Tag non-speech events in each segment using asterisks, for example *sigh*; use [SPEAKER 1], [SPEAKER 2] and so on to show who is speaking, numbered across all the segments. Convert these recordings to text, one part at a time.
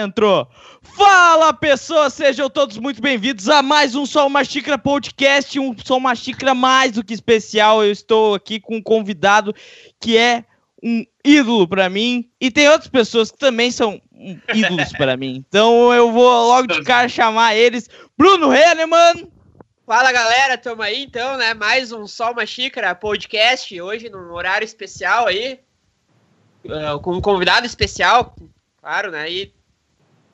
[SPEAKER 1] Entrou. Fala pessoas, sejam todos muito bem-vindos a mais um Só Uma Xícara Podcast, um Só Uma Xícara mais do que especial. Eu estou aqui com um convidado que é um ídolo para mim e tem outras pessoas que também são ídolos para mim. Então eu vou logo de cara chamar eles. Bruno Henneman.
[SPEAKER 2] Fala galera, tamo aí então, né? Mais um Só Uma Xícara Podcast, hoje num horário especial aí, uh, com um convidado especial, Claro, né? E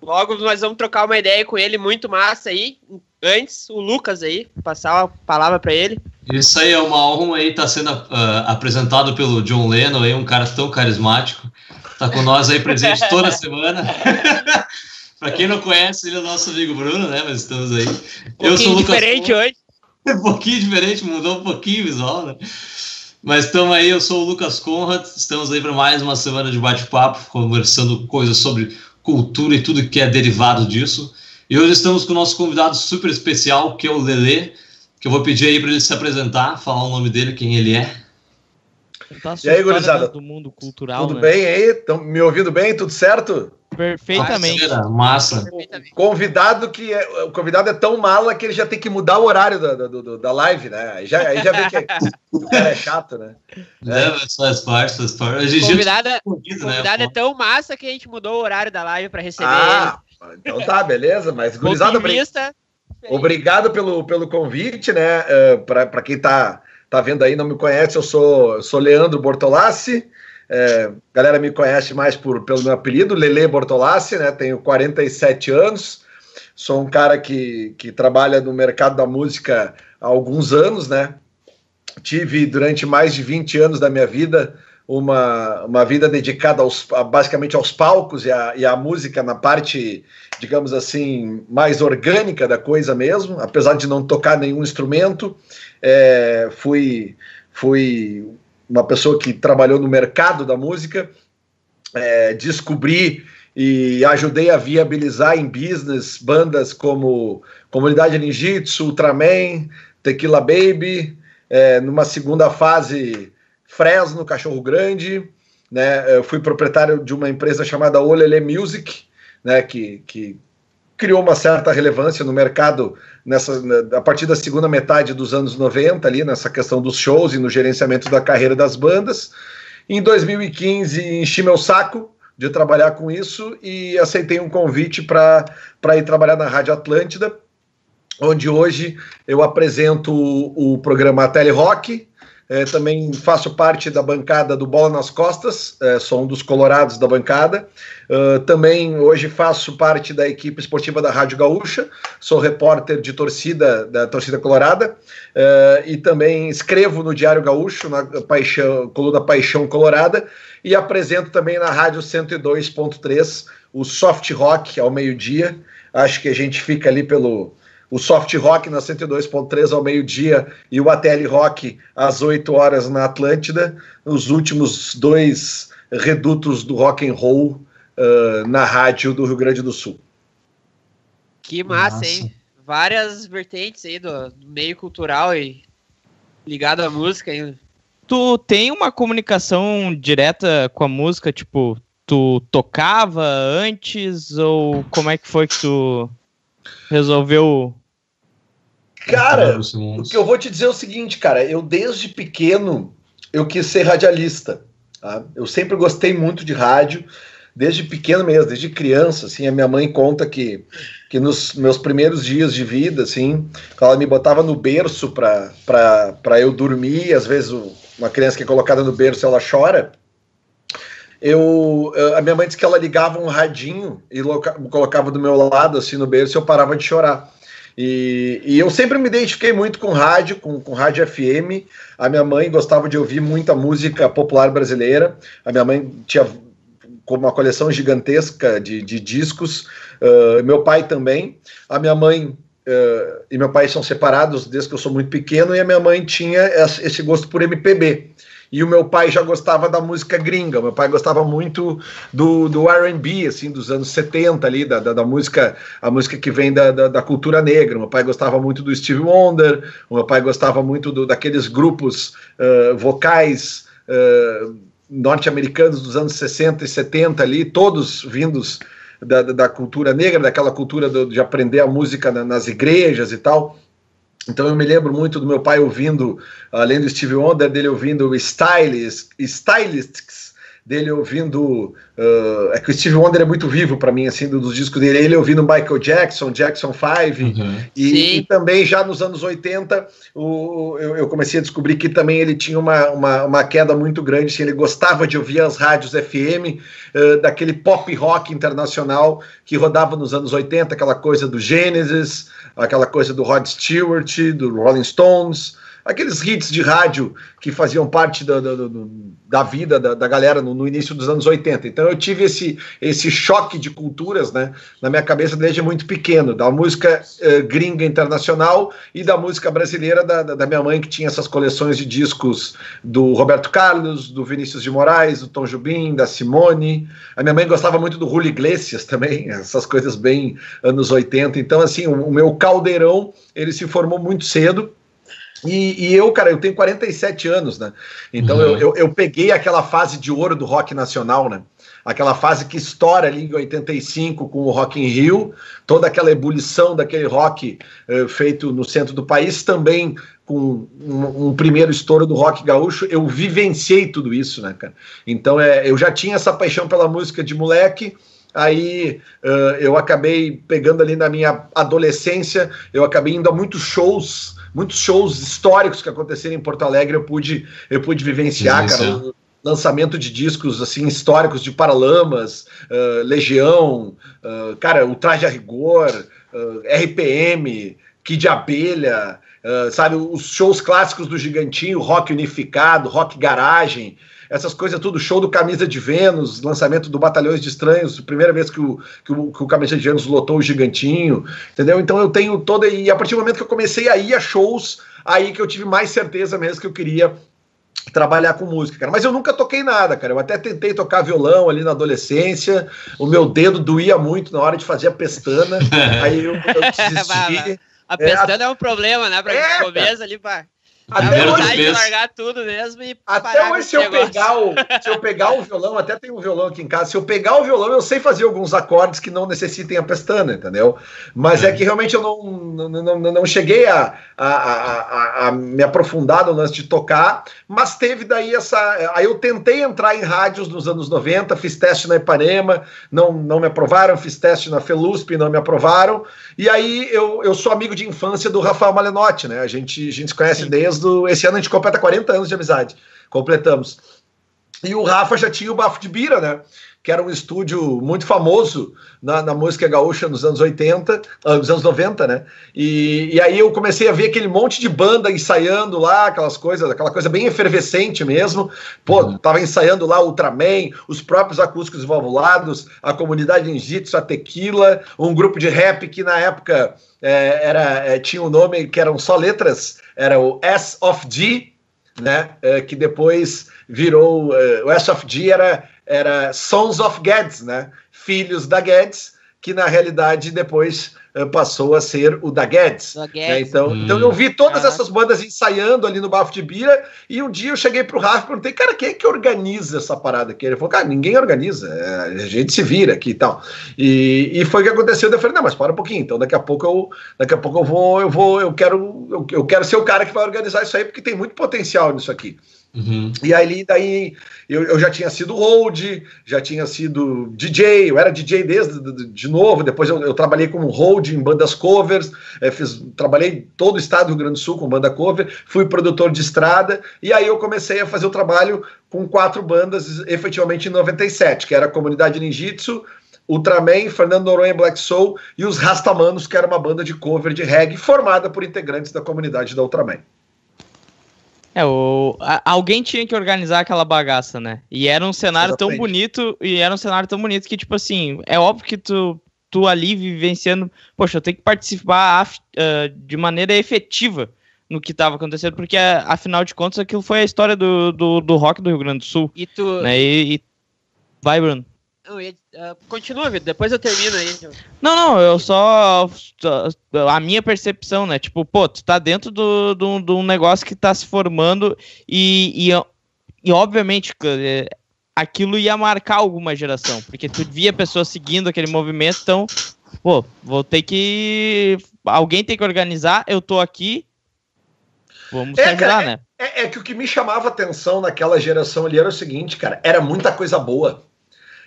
[SPEAKER 2] logo nós vamos trocar uma ideia com ele muito massa aí. Antes, o Lucas aí, passar a palavra para ele.
[SPEAKER 3] Isso aí é uma honra aí, tá sendo uh, apresentado pelo John Lennon aí, um cara tão carismático. Tá com nós aí presente *laughs* toda semana. *laughs* para quem não conhece, ele é o nosso amigo Bruno, né? Mas estamos aí.
[SPEAKER 2] Um Eu sou o Lucas diferente hoje. *laughs*
[SPEAKER 3] Um pouquinho diferente, mudou um pouquinho o visual, né? Mas estamos aí, eu sou o Lucas Conrad, estamos aí para mais uma semana de bate-papo, conversando coisas sobre cultura e tudo que é derivado disso. E hoje estamos com o nosso convidado super especial, que é o Lele, que eu vou pedir aí para ele se apresentar, falar o nome dele, quem ele é.
[SPEAKER 4] Tá e aí, gurizada? Do mundo cultural, Tudo né? bem aí? Estão me ouvindo bem? Tudo certo?
[SPEAKER 1] Perfeitamente.
[SPEAKER 3] massa.
[SPEAKER 4] Convidado que é, o convidado é tão mala que ele já tem que mudar o horário da, da, da live, né? Aí já, aí já vê que é, o cara é chato, né?
[SPEAKER 3] É, mas faz parte, faz parte.
[SPEAKER 2] O convidado, é, convidado né, é tão massa que a gente mudou o horário da live para receber ah,
[SPEAKER 4] ele. Então tá, beleza. Mas, *laughs* gurizada, obrigado pelo, pelo convite, né? Uh, para quem tá, tá vendo aí, não me conhece, eu sou, sou Leandro Bortolassi. É, a galera me conhece mais por, pelo meu apelido, Lele Bortolassi, né? Tenho 47 anos, sou um cara que, que trabalha no mercado da música há alguns anos, né? Tive durante mais de 20 anos da minha vida uma, uma vida dedicada aos, basicamente aos palcos e, a, e à música na parte, digamos assim, mais orgânica da coisa mesmo, apesar de não tocar nenhum instrumento. É, fui, fui uma pessoa que trabalhou no mercado da música, é, descobri e ajudei a viabilizar em business bandas como Comunidade Ninjitsu, Ultraman, Tequila Baby, é, numa segunda fase Fresno, Cachorro Grande, né, eu fui proprietário de uma empresa chamada Olele Music, né, que, que criou uma certa relevância no mercado nessa, a partir da segunda metade dos anos 90, ali nessa questão dos shows e no gerenciamento da carreira das bandas. Em 2015, enchi meu saco de trabalhar com isso e aceitei um convite para ir trabalhar na Rádio Atlântida, onde hoje eu apresento o, o programa Tele Rock, é, também faço parte da bancada do Bola nas Costas, é, sou um dos colorados da bancada. Uh, também hoje faço parte da equipe esportiva da Rádio Gaúcha, sou repórter de torcida da torcida colorada uh, e também escrevo no Diário Gaúcho, na Paixão, coluna Paixão Colorada, e apresento também na Rádio 102.3 o Soft Rock ao meio-dia. Acho que a gente fica ali pelo o Soft Rock na 102.3 ao meio-dia e o ATL Rock às 8 horas na Atlântida, os últimos dois redutos do rock and roll uh, na rádio do Rio Grande do Sul.
[SPEAKER 2] Que massa, Nossa. hein? Várias vertentes aí do, do meio cultural e ligado à música ainda.
[SPEAKER 1] Tu tem uma comunicação direta com a música, tipo, tu tocava antes ou como é que foi que tu resolveu.
[SPEAKER 4] Cara, o que eu vou te dizer é o seguinte, cara, eu desde pequeno eu quis ser radialista. Tá? Eu sempre gostei muito de rádio, desde pequeno mesmo, desde criança, assim, a minha mãe conta que, que nos meus primeiros dias de vida, assim, ela me botava no berço para eu dormir, às vezes uma criança que é colocada no berço, ela chora, eu, a minha mãe disse que ela ligava um radinho e colocava do meu lado, assim, no berço, e eu parava de chorar. E, e, eu sempre me identifiquei muito com rádio, com, com rádio FM. A minha mãe gostava de ouvir muita música popular brasileira. A minha mãe tinha uma coleção gigantesca de, de discos. Uh, meu pai também. A minha mãe uh, e meu pai são separados desde que eu sou muito pequeno. E a minha mãe tinha esse gosto por MPB e o meu pai já gostava da música gringa, meu pai gostava muito do, do R&B, assim, dos anos 70 ali, da, da, da, música, a música que vem da, da, da, cultura negra, meu pai gostava muito do Steve Wonder, meu pai gostava muito do, daqueles grupos uh, vocais uh, norte-americanos dos anos 60 e 70 ali, todos vindos da, da cultura negra, daquela cultura do, de aprender a música na, nas igrejas e tal. Então eu me lembro muito do meu pai ouvindo, além do Steve Wonder, dele ouvindo Stylists, Stylists dele ouvindo. Uh, é que o Steve Wonder é muito vivo para mim, assim, dos discos dele. Ele ouvindo Michael Jackson, Jackson 5, uhum. e, e, também já nos anos 80 o, eu, eu, comecei a descobrir que também ele tinha uma, uma, uma queda muito grande. Assim, ele gostava de ouvir as rádios FM, uh, daquele pop rock internacional que rodava nos anos 80, aquela coisa do Genesis, aquela coisa do Rod Stewart, do Rolling Stones aqueles hits de rádio que faziam parte da, da, da vida da, da galera no, no, início dos anos 80. Então eu tive esse, esse choque de culturas né, na minha cabeça desde muito pequeno, da música uh, gringa internacional e da música brasileira da, da, minha mãe, que tinha essas coleções de discos do Roberto Carlos, do Vinícius de Moraes, do Tom Jubim, da Simone. A minha mãe gostava muito do Julio Iglesias também, *laughs* essas coisas bem anos 80. Então, assim, o, o meu caldeirão ele se formou muito cedo e, e, eu, cara, eu tenho 47 anos, né? Então uhum. eu, eu, eu, peguei aquela fase de ouro do rock nacional, né? Aquela fase que estoura ali em 85 com o Rock in Rio, toda aquela ebulição daquele rock uh, feito no centro do país, também com um, um, primeiro estouro do rock gaúcho, eu vivenciei tudo isso, né, cara? Então é, eu já tinha essa paixão pela música de moleque, aí uh, eu acabei pegando ali na minha adolescência, eu acabei indo a muitos shows muitos shows históricos que aconteceram em Porto Alegre eu pude, eu pude vivenciar, Isso. cara. Lançamento de discos assim históricos de Paralamas, uh, Legião, uh, cara, o Traje a Rigor, uh, RPM, Kid Abelha, sabe, os shows clássicos do Gigantinho, rock unificado, rock garagem essas coisas tudo, show do Camisa de Vênus, lançamento do Batalhões de Estranhos, primeira vez que o, que o, que o Camisa de Vênus lotou o Gigantinho, entendeu? Então eu tenho toda. E a partir do momento que eu comecei a ir a shows, aí que eu tive mais certeza mesmo que eu queria trabalhar com música, cara. Mas eu nunca toquei nada, cara. Eu até tentei tocar violão ali na adolescência. O meu dedo doía muito na hora de fazer a pestana. *laughs* aí eu, eu
[SPEAKER 2] desisti. a pestana é, é, um problema, né? Pra é, começo ali, pá. Até hoje, de largar tudo mesmo e
[SPEAKER 4] até hoje, se eu, pegar o, *laughs* se eu pegar o violão, até tem um violão aqui em casa, se eu pegar o violão, eu sei fazer alguns acordes que não necessitem a pestana, entendeu? Mas é, é que realmente eu não, não, não, não cheguei a, a, a, a, me aprofundar no lance de tocar, mas teve daí essa. Aí eu tentei entrar em rádios nos anos 90, fiz teste na Ipanema, não, não me aprovaram, fiz teste na Felusp, não me aprovaram. E aí eu, eu sou amigo de infância do Rafael Malenotti, né? A gente, a gente se conhece Sim. desde do. Esse ano a gente completa 40 anos de amizade. Completamos. E o Rafa já tinha o Bafo de Bira, né? Que era um estúdio muito famoso na, na música gaúcha nos anos 80, uh, nos anos 90, né? E, e aí eu comecei a ver aquele monte de banda ensaiando lá, aquelas coisas, aquela coisa bem efervescente mesmo. Pô, uhum. tava ensaiando lá Ultraman, os próprios acústicos valvulados, a comunidade Ninjitsu, a Tequila, um grupo de rap que na época é, era, é, tinha um nome que eram só letras, era o S of G, né? É, que depois virou. É, o S of G era, era Sons of Guedes, né? Filhos da Guedes, que na realidade depois eh, passou a ser o da Guedes. Né? Então, hum. então eu vi todas ah. essas bandas ensaiando ali no Bafo de Bira e um dia eu cheguei pro Rafa e perguntei, cara, quem é que organiza essa parada aqui? Ele falou, cara, ninguém organiza, é, a gente se vira aqui e tal. E, e foi o que aconteceu. Eu falei, não, mas para um pouquinho, então daqui a pouco eu, daqui a pouco eu vou, eu vou, eu quero, eu, eu quero ser o cara que vai organizar isso aí, porque tem muito potencial nisso aqui. Uhum. E aí, daí eu, eu, já tinha sido hold, já tinha sido DJ, eu era DJ desde de, de novo. Depois eu, eu, trabalhei como hold em bandas covers, é, fiz, trabalhei todo o estado do Rio Grande do Sul com banda cover, fui produtor de estrada, e aí eu comecei a fazer o trabalho com quatro bandas efetivamente em 97, que era a Comunidade Ninjitsu, Ultraman, Fernando Noronha Black Soul e os Rastamanos, que era uma banda de cover de reggae formada por integrantes da comunidade da Ultraman.
[SPEAKER 1] É, o, a, alguém tinha que organizar aquela bagaça, né? E era um cenário Exatamente. tão bonito, e era um cenário tão bonito que, tipo assim, é óbvio que tu, tu ali vivenciando, poxa, eu tenho que participar uh, de maneira efetiva no que estava acontecendo, porque afinal de contas aquilo foi a história do, do, do rock do Rio Grande do Sul.
[SPEAKER 2] E tu.
[SPEAKER 1] Né? E, e... Vai, Bruno.
[SPEAKER 2] Não, uh, continua, Vitor, depois eu termino aí.
[SPEAKER 1] Não, não, eu só. A minha percepção, né? Tipo, pô, tu tá dentro de do, do, do, um negócio que tá se formando e, e, e obviamente, é, aquilo ia marcar alguma geração, porque tu via pessoas seguindo aquele movimento, então, pô, vou ter que. Alguém tem que organizar, eu tô aqui, vamos é, ajudar, né?
[SPEAKER 4] É, é, que o que me chamava atenção naquela geração ali era o seguinte, cara, era muita coisa boa.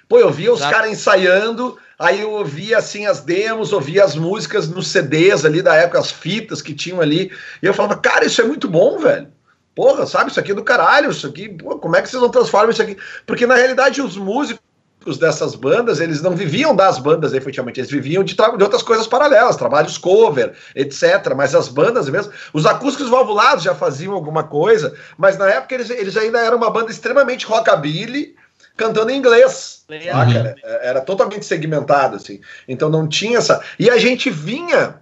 [SPEAKER 4] Pô, eu via os caras ensaiando, aí eu ouvia assim as demos, ouvia as músicas nos CDs ali da época, as fitas que tinham ali, e eu falava, cara, isso é muito bom, velho. Porra, sabe, isso aqui é do caralho, isso aqui, pô, como é que vocês não transformam isso aqui? Porque na realidade os músicos dessas bandas, eles não viviam das bandas efetivamente, eles viviam de, de, outras coisas paralelas, trabalhos cover, etc. Mas as bandas mesmo, os acústicos valvulados já faziam alguma coisa, mas na época eles, eles ainda eram uma banda extremamente rockabilly, cantando em inglês. Uhum. Era, era totalmente segmentado, assim. Então não tinha essa. E a gente vinha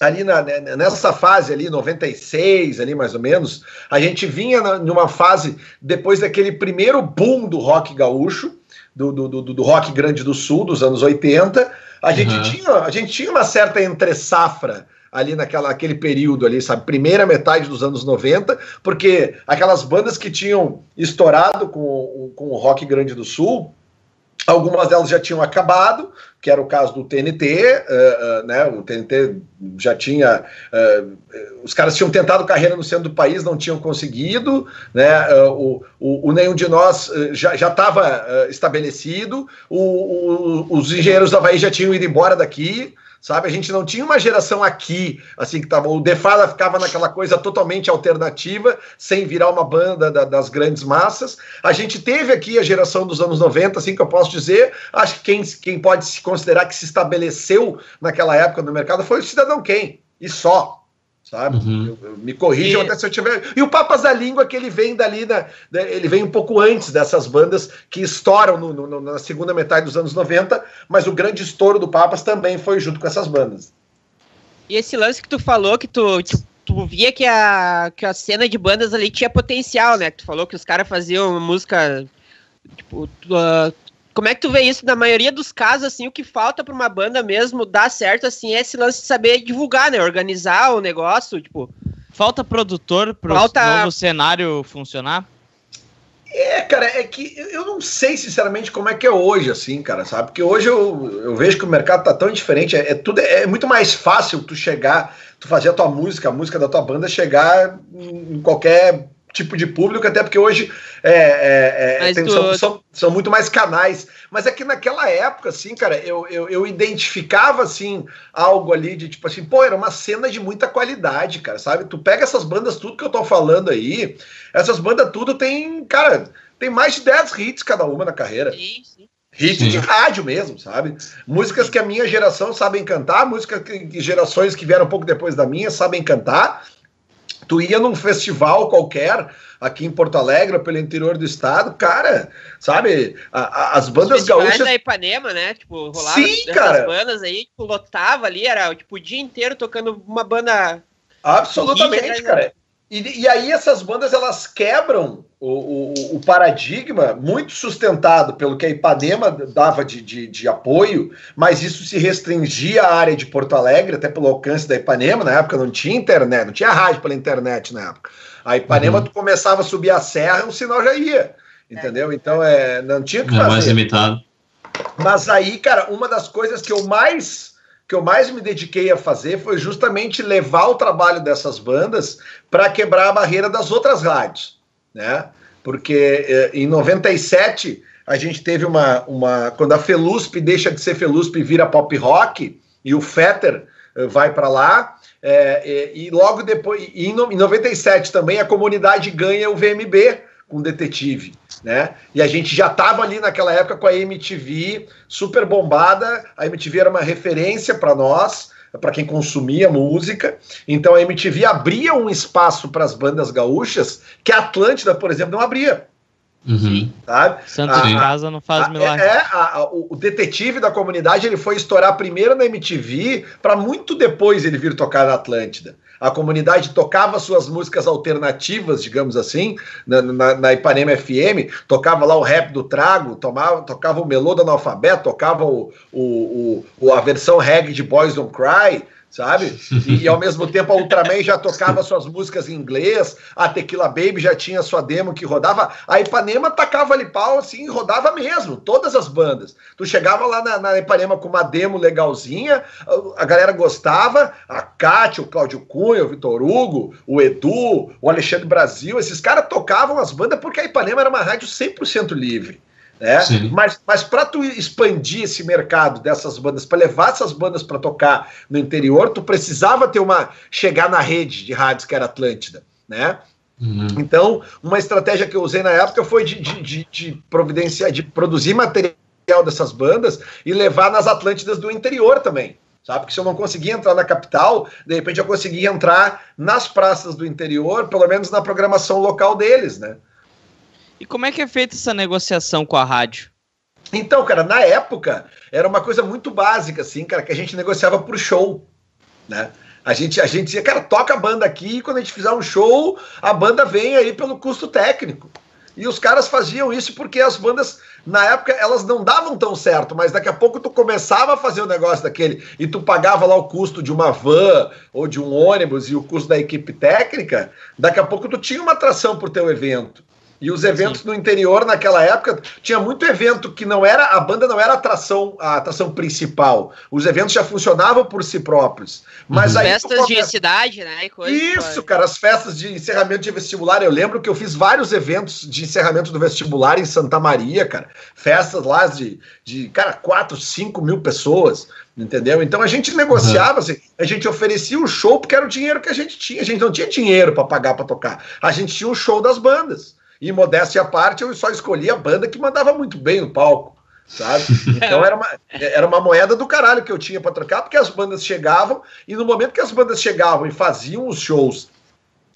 [SPEAKER 4] ali na, né, nessa fase ali, 96, ali mais ou menos, a gente vinha na, numa fase depois daquele primeiro boom do rock gaúcho, do, do, do, do rock grande do sul, dos anos 80, a gente, uhum. tinha, a gente tinha uma certa entre-safra ali naquela aquele período ali, sabe? Primeira metade dos anos 90, porque aquelas bandas que tinham estourado com, com o rock grande do sul, Algumas delas já tinham acabado, que era o caso do TNT, uh, uh, né? O TNT já tinha. Uh, os caras tinham tentado carreira no centro do país, não tinham conseguido, né? o, o, o, Nenhum de Nós já estava estabelecido, o, os engenheiros da Havaí já tinham ido embora daqui sabe? A gente não tinha uma geração aqui, assim, que tava. O Defala ficava naquela coisa totalmente alternativa, sem virar uma banda da, das grandes massas. A gente teve aqui a geração dos anos 90, assim que eu posso dizer. Acho que quem, quem pode se considerar que se estabeleceu naquela época no mercado foi o Cidadão Quem, e só sabe? Uhum. Eu, eu, me corrijam e... até se eu tiver. E o Papas da Língua, que ele vem dali, da, ele vem um pouco antes dessas bandas que estouram no, no, na segunda metade dos anos 90, mas o grande estouro do Papas também foi junto com essas bandas.
[SPEAKER 2] E esse lance que tu falou, que tu, tu, tu via que a, que a cena de bandas ali tinha potencial, né? Que tu falou que os caras faziam música. Tipo, tu, uh, como é que tu vê isso? Na maioria dos casos, assim, o que falta para uma banda mesmo dar certo, assim, é esse lance de saber divulgar, né? Organizar o negócio, tipo...
[SPEAKER 1] Falta produtor para falta... novo cenário funcionar?
[SPEAKER 4] É, cara, é que eu não sei sinceramente como é que é hoje, assim, cara, sabe? Porque hoje eu, eu vejo que o mercado tá tão diferente, é, é, tudo é muito mais fácil tu chegar, tu fazer a tua música, a música da tua banda chegar em qualquer tipo de público, até porque hoje é, é, é tem, são, são, são, muito mais canais. Mas é que naquela época, assim, cara, eu, eu, eu, identificava, assim, algo ali de tipo assim, pô, era uma cena de muita qualidade, cara, sabe? Tu pega essas bandas, tudo que eu tô falando aí, essas bandas tudo tem, cara, tem mais de 10 hits cada uma na carreira. Sim, sim. Hit Sim. de rádio mesmo, sabe? Músicas que a minha geração sabem cantar, músicas que gerações que vieram um pouco depois da minha sabem cantar, Tu ia num festival qualquer aqui em Porto Alegre, pelo interior do estado, cara, sabe? A, a, as bandas Os gaúchas.
[SPEAKER 2] da Ipanema, né? Tipo, rolava
[SPEAKER 4] Sim, cara.
[SPEAKER 2] bandas aí, tipo, lotava ali, era tipo o dia inteiro tocando uma banda.
[SPEAKER 4] Absolutamente, cara. E, e, aí essas bandas elas quebram o, o, o, paradigma muito sustentado pelo que a Ipanema dava de, de, de, apoio, mas isso se restringia à área de Porto Alegre, até pelo alcance da Ipanema, na época não tinha internet, não tinha rádio pela internet na época. A Ipanema uhum. tu começava a subir a serra, o sinal já ia, entendeu? Então é, não tinha que
[SPEAKER 3] é fazer. mais limitado.
[SPEAKER 4] Mas aí, cara, uma das coisas que eu mais que eu mais me dediquei a fazer foi justamente levar o trabalho dessas bandas para quebrar a barreira das outras rádios, né? Porque eh, em 97 a gente teve uma, uma quando a Felusp deixa de ser Felusp e vira pop rock e o Fetter eh, vai para lá é, e, e, logo depois em 97 também a comunidade ganha o VMB com detetive, né? E a gente já estava ali naquela época com a MTV super bombada. A MTV era uma referência para nós, para quem consumia música. Então a MTV abria um espaço para as bandas gaúchas que a Atlântida, por exemplo, não abria.
[SPEAKER 1] Uhum. Sabe? Santo de casa não faz a, milagre.
[SPEAKER 4] É, a, a, o detetive da comunidade ele foi estourar primeiro na MTV, para muito depois ele vir tocar na Atlântida a comunidade tocava suas músicas alternativas, digamos assim, na, na, na Ipanema FM, tocava lá o rap do Trago, tomava, tocava o melô do analfabeto, tocava o, o, o, a versão reggae de Boys Don't Cry, sabe? E, e, ao mesmo tempo a Ultraman já tocava suas músicas em inglês, a Tequila Baby já tinha sua demo que rodava, a Ipanema tacava ali pau assim, rodava mesmo, todas as bandas. Tu chegava lá na, na Ipanema com uma demo legalzinha, a galera gostava, a Kátia, o Cláudio Cunha, o Vitor Hugo, o Edu, o Alexandre Brasil, esses caras tocavam as bandas porque a Ipanema era uma rádio 100% livre. Né? Mas, mas para tu expandir esse mercado dessas bandas, para levar essas bandas para tocar no interior, tu precisava ter uma chegar na rede de rádios que era Atlântida, né? Uhum. Então, uma estratégia que eu usei na época foi de, de, de, de providenciar, de produzir material dessas bandas e levar nas Atlântidas do interior também sabe? Porque se eu não conseguia entrar na capital, de repente eu conseguia entrar nas praças do interior, pelo menos na programação local deles, né?
[SPEAKER 1] E como é que é feita essa negociação com a rádio?
[SPEAKER 4] Então, cara, na época era uma coisa muito básica, assim, cara, que a gente negociava por show, né? A gente, a gente dizia, cara, toca a banda aqui, e quando a gente fizer um show, a banda vem aí pelo custo técnico. E os caras faziam isso porque as bandas, na época, elas não davam tão certo, mas daqui a pouco tu começava a fazer o um negócio daquele e tu pagava lá o custo de uma van ou de um ônibus e o custo da equipe técnica, daqui a pouco tu tinha uma atração pro teu evento. E os eventos Sim. no interior naquela época tinha muito evento que não era a banda não era a atração a atração principal. Os eventos já funcionavam por si próprios. Mas
[SPEAKER 2] uhum. aí festas começa... de cidade, né?
[SPEAKER 4] Isso, cara, as festas de encerramento de vestibular. Eu lembro que eu fiz vários eventos de encerramento do vestibular em Santa Maria, cara. Festas lá de, de cara, 4, 5 mil pessoas. Entendeu? Então a gente negociava, uhum. assim, a gente oferecia o show porque era o dinheiro que a gente tinha. A gente não tinha dinheiro para pagar para tocar. A gente tinha o show das bandas. E modéstia à parte, eu só escolhi a banda que mandava muito bem no palco, sabe? Então era uma, era uma moeda do caralho que eu tinha para trocar, porque as bandas chegavam, e no momento que as bandas chegavam e faziam os shows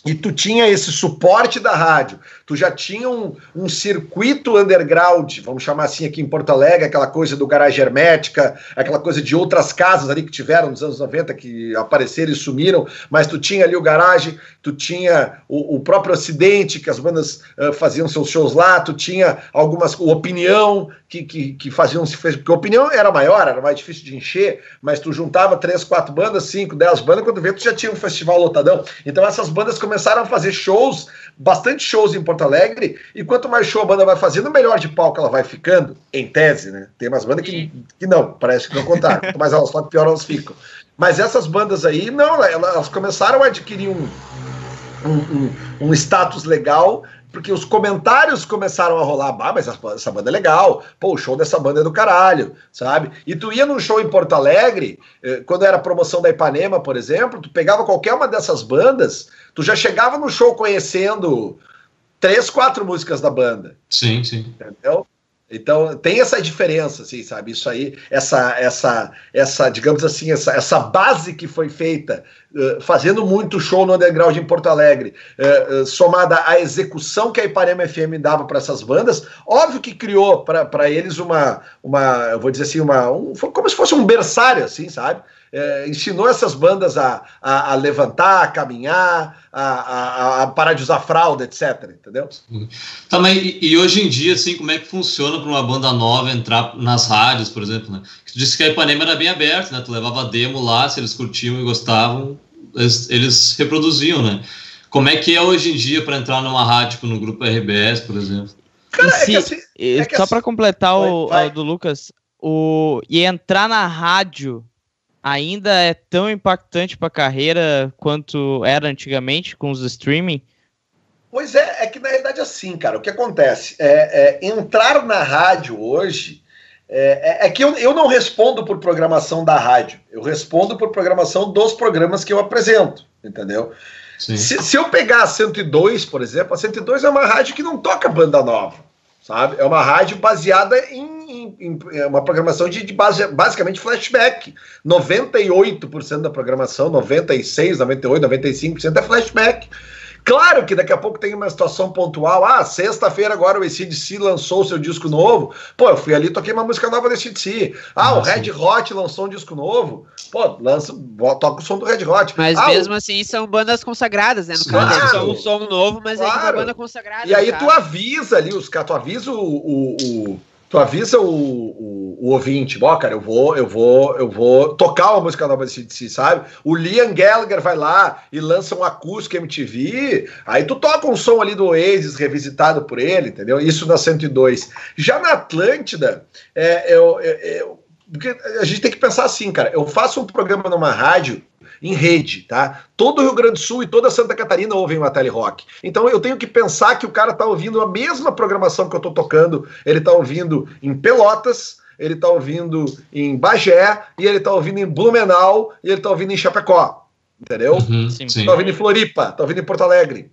[SPEAKER 4] e tu tinha esse suporte da rádio, tu já tinha um, um, circuito underground, vamos chamar assim aqui em Porto Alegre, aquela coisa do garagem hermética, aquela coisa de outras casas ali que tiveram nos anos 90 que apareceram e sumiram, mas tu tinha ali o garagem, tu tinha o, o próprio Ocidente, que as bandas uh, faziam seus shows lá, tu tinha algumas, o Opinião, que, que, que faziam, porque a Opinião era maior, era mais difícil de encher, mas tu juntava três, quatro bandas, cinco, dez bandas, quando vê tu já tinha um festival lotadão, então essas bandas começaram a fazer shows, bastante shows em Porto Alegre, e quanto mais show a banda vai fazendo, melhor de palco ela vai ficando, em tese, né? Tem umas bandas que, que não, parece que não contaram. *laughs* Quanto mais elas falam, pior elas ficam. Mas essas bandas aí, não, elas começaram a adquirir um, um, um, um status legal porque os comentários começaram a rolar, ah, mas essa banda é legal, pô, o show dessa banda é do caralho, sabe? E tu ia num show em Porto Alegre, eh, quando era promoção da Ipanema, por exemplo, tu pegava qualquer uma dessas bandas, tu já chegava no show conhecendo três, quatro músicas da banda.
[SPEAKER 3] Sim, sim.
[SPEAKER 4] Entendeu? Então tem essa diferença, assim, sabe? Isso aí, essa, essa, essa, digamos assim, essa, essa base que foi feita fazendo muito show no underground em Porto Alegre, uh, uh, somada à execução que a Ipanema FM dava para essas bandas, óbvio que criou para eles uma, uma, eu vou dizer assim, uma, um, como se fosse um berçário, assim, sabe? é, ensinou essas bandas a, a, a levantar, a caminhar, a, a, parar de usar fralda, etc. Entendeu?
[SPEAKER 3] Também, e, hoje em dia, assim, como é que funciona para uma banda nova entrar nas rádios, por exemplo? Né? Tu disse que a Ipanema era bem aberta, né? Tu levava demo lá, se eles curtiam e gostavam, eles, eles reproduziam, né? Como é que é hoje em dia para entrar numa rádio, tipo, no grupo RBS, por exemplo?
[SPEAKER 1] Cara, é se, assim, é só assim, para completar o, vai, vai. do Lucas, o, e entrar na rádio ainda é tão impactante para a carreira quanto era antigamente com os streaming?
[SPEAKER 4] Pois é, é que na realidade assim, cara, o que acontece é, é entrar na rádio hoje é, é, é que eu, eu não respondo por programação da rádio, eu respondo por programação dos programas que eu apresento, entendeu? Se, se, eu pegar a 102, por exemplo, a 102 é uma rádio que não toca banda nova, sabe? É uma rádio baseada em em, em é uma programação de, de base, basicamente flashback. 98% da programação, 96, 98, 95% é flashback. Claro que daqui a pouco tem uma situação pontual. Ah, sexta-feira agora o ACDC lançou seu disco novo. Pô, eu fui ali toquei uma música nova do ACDC. Ah, o Red Hot lançou um disco novo. Pô, lança, toca o som do Red Hot.
[SPEAKER 2] Mas
[SPEAKER 4] ah,
[SPEAKER 2] mesmo o... assim são bandas consagradas, né? No claro, caso, são um som novo, mas claro. é uma banda consagrada.
[SPEAKER 4] E aí tu avisa ali, os tu avisa o, o, o tu avisa o, o, o, ouvinte, ó, cara, eu vou, eu vou, eu vou tocar uma música nova de CDC, sabe? O Liam Gallagher vai lá e lança um acústico MTV, aí tu toca um som ali do Oasis revisitado por ele, entendeu? Isso na 102. Já na Atlântida, é, eu, eu, eu porque a gente tem que pensar assim, cara, eu faço um programa numa rádio em rede, tá? Todo o Rio Grande do Sul e toda Santa Catarina ouvem o Tele Rock. Então eu tenho que pensar que o cara tá ouvindo a mesma programação que eu tô tocando, ele tá ouvindo em Pelotas, ele tá ouvindo em Bagé, e ele tá ouvindo em Blumenau, e ele tá ouvindo em Chapecó. Entendeu? Uhum, sim, sim. Tá ouvindo em Floripa, tá ouvindo em Porto Alegre.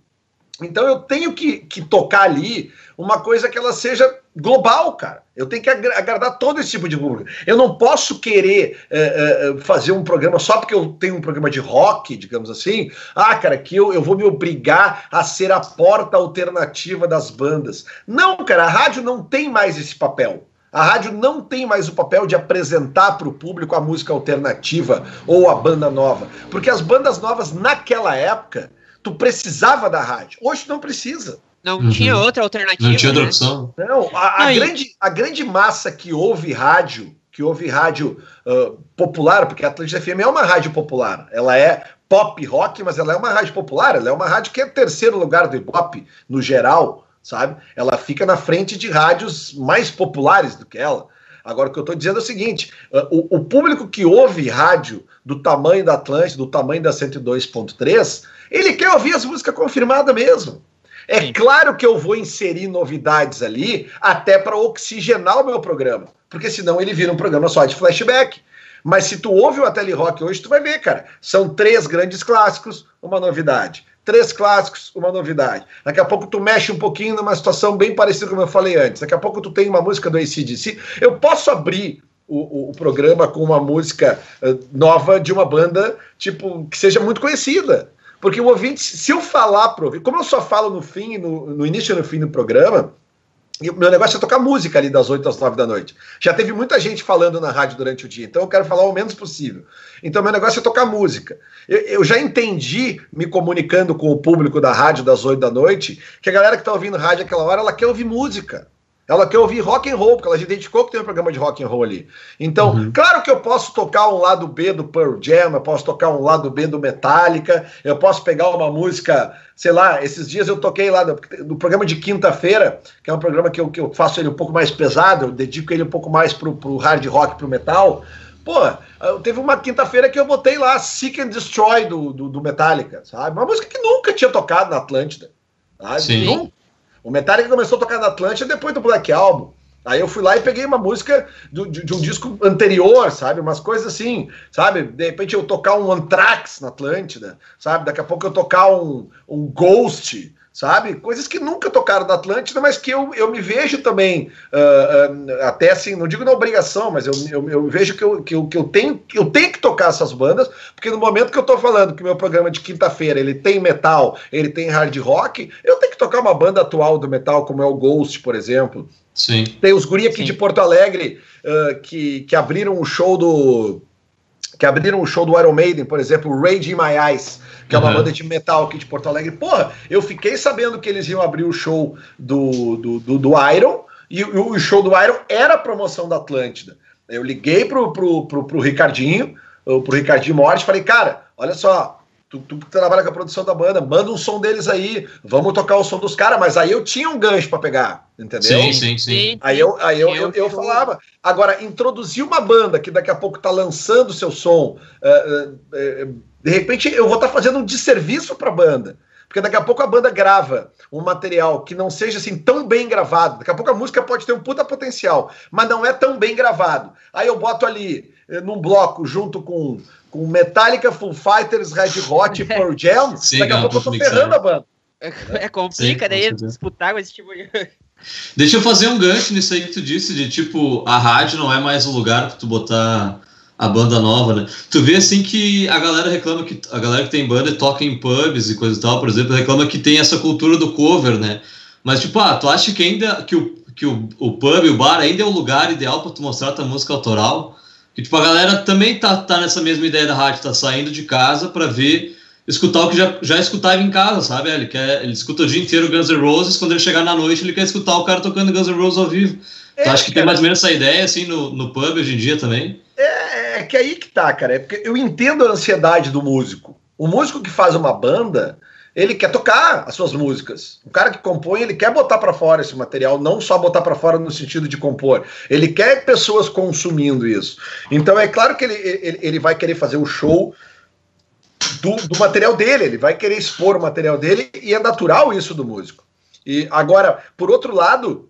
[SPEAKER 4] Então eu tenho que, que tocar ali uma coisa que ela seja global, cara. Eu tenho que agradar todo esse tipo de público. Eu não posso querer é, é, fazer um programa só porque eu tenho um programa de rock, digamos assim. Ah, cara, que eu, eu vou me obrigar a ser a porta alternativa das bandas. Não, cara, a rádio não tem mais esse papel. A rádio não tem mais o papel de apresentar para o público a música alternativa ou a banda nova. Porque as bandas novas, naquela época, tu precisava da rádio. Hoje não precisa.
[SPEAKER 2] Não uhum. tinha outra alternativa.
[SPEAKER 3] Não tinha outra né? opção.
[SPEAKER 4] Não, a, a grande, a grande massa que ouve rádio, que ouve rádio uh, popular, porque a Atlântida FM é uma rádio popular. Ela é pop rock, mas ela é uma rádio popular. Ela é uma rádio que é terceiro lugar do hip no geral, sabe? Ela fica na frente de rádios mais populares do que ela. Agora, o que eu estou dizendo é o seguinte: o, o, público que ouve rádio do tamanho da Atlântida, do tamanho da 102.3, ele quer ouvir as músicas confirmadas mesmo. É Sim. claro que eu vou inserir novidades ali, até para oxigenar o meu programa, porque senão ele vira um programa só de flashback. Mas se tu ouve o Tele Rock hoje, tu vai ver, cara. São três grandes clássicos, uma novidade. Três clássicos, uma novidade. Daqui a pouco tu mexe um pouquinho numa situação bem parecida como eu falei antes. Daqui a pouco tu tem uma música do ACDC. Eu posso abrir o, o, o, programa com uma música uh, nova de uma banda, tipo, que seja muito conhecida. Porque o ouvinte, se eu falar pro ouvinte, como eu só falo no fim, no, no início e no fim do programa, e o meu negócio é tocar música ali das 8 às 9 da noite. Já teve muita gente falando na rádio durante o dia, então eu quero falar o menos possível. Então meu negócio é tocar música. Eu, eu já entendi, me comunicando com o público da rádio das 8 da noite, que a galera que está ouvindo rádio aquela hora, ela quer ouvir música. Ela quer ouvir rock and roll, porque ela já identificou que tem um programa de rock and roll ali. Então, uhum. claro que eu posso tocar um lado B do Pearl Jam, eu posso tocar um lado B do Metallica, eu posso pegar uma música, sei lá, esses dias eu toquei lá no, no programa de quinta-feira, que é um programa que eu, que eu faço ele um pouco mais pesado, eu dedico ele um pouco mais pro, pro hard rock, pro metal. Pô, teve uma quinta-feira que eu botei lá Seek and Destroy do, do, do, Metallica, sabe? Uma música que nunca tinha tocado na Atlântida. Sabe? Sim. Nunca o Metallica começou a tocar na Atlântida depois do Black Album. Aí eu fui lá e peguei uma música do, de, de, um disco anterior, sabe? Umas coisas assim, sabe? De repente eu tocar um Anthrax na Atlântida, sabe? Daqui a pouco eu tocar um, um Ghost, sabe? Coisas que nunca tocaram na Atlântida, mas que eu, eu me vejo também, uh, uh, até assim, não digo na obrigação, mas eu, eu, eu, vejo que, eu, que, eu, que eu, tenho, eu tenho que tocar essas bandas, porque no momento que eu tô falando que o meu programa de quinta-feira ele tem metal, ele tem hard rock, eu tenho que tocar uma banda atual do metal, como é o Ghost, por exemplo.
[SPEAKER 3] Sim.
[SPEAKER 4] Tem os guri aqui Sim. de Porto Alegre uh, que, que abriram um show do que abriram o show do Iron Maiden, por exemplo, Rage in My Eyes, que é uma banda de metal aqui de Porto Alegre. Porra, eu fiquei sabendo que eles iam abrir o show do, do, do, do Iron, e o, o show do Iron era a promoção da Atlântida. Eu liguei pro, pro, pro, pro Ricardinho, pro Ricardinho Morte, falei, cara, olha só, Tu, tu, trabalha com a produção da banda, manda um som deles aí, vamos tocar o som dos caras, mas aí eu tinha um gancho para pegar, entendeu?
[SPEAKER 3] Sim, sim, sim.
[SPEAKER 4] Aí eu, aí eu, eu, eu, falava. Agora, introduzir uma banda que daqui a pouco tá lançando o seu som, uh, uh, uh, de repente eu vou estar tá fazendo um desserviço para a banda. Porque daqui a pouco a banda grava um material que não seja assim tão bem gravado. Daqui a pouco a música pode ter um puta potencial, mas não é tão bem gravado. Aí eu boto ali num bloco junto com com Metallica, Full Fighters, Red Hot, *laughs* Pearl Jam, Sim, daqui a pouco eu tô ferrando a banda.
[SPEAKER 2] É, é complica daí disputar com esse tipo de. *laughs*
[SPEAKER 3] Deixa eu fazer um gancho nisso aí que tu disse, de tipo, a rádio não é mais o lugar pra tu botar a banda nova, né? Tu vê assim que a galera reclama que a galera que tem banda toca em pubs e coisa e tal, por exemplo, reclama que tem essa cultura do cover, né? Mas tipo, ah, tu acha que ainda que o, que o, o pub, o bar ainda é o lugar ideal para tu mostrar tua música autoral? Que tipo, a galera também tá, tá nessa mesma ideia da rádio, tá saindo de casa para ver escutar o que já, já escutava em casa, sabe? Ele, quer, ele escuta o dia inteiro Guns N' Roses, quando ele chegar na noite ele quer escutar o cara tocando Guns N' Roses ao vivo. É, então, acho que cara, tem mais ou menos essa ideia, assim, no, no pub hoje em dia também.
[SPEAKER 4] É, é que aí que tá, cara. É porque eu entendo a ansiedade do músico. O músico que faz uma banda, ele quer tocar as suas músicas. O cara que compõe, ele quer botar para fora esse material, não só botar para fora no sentido de compor. Ele quer pessoas consumindo isso. Então é claro que ele, ele, ele vai querer fazer o show do, do, material dele, ele vai querer expor o material dele e é natural isso do músico. E agora, por outro lado,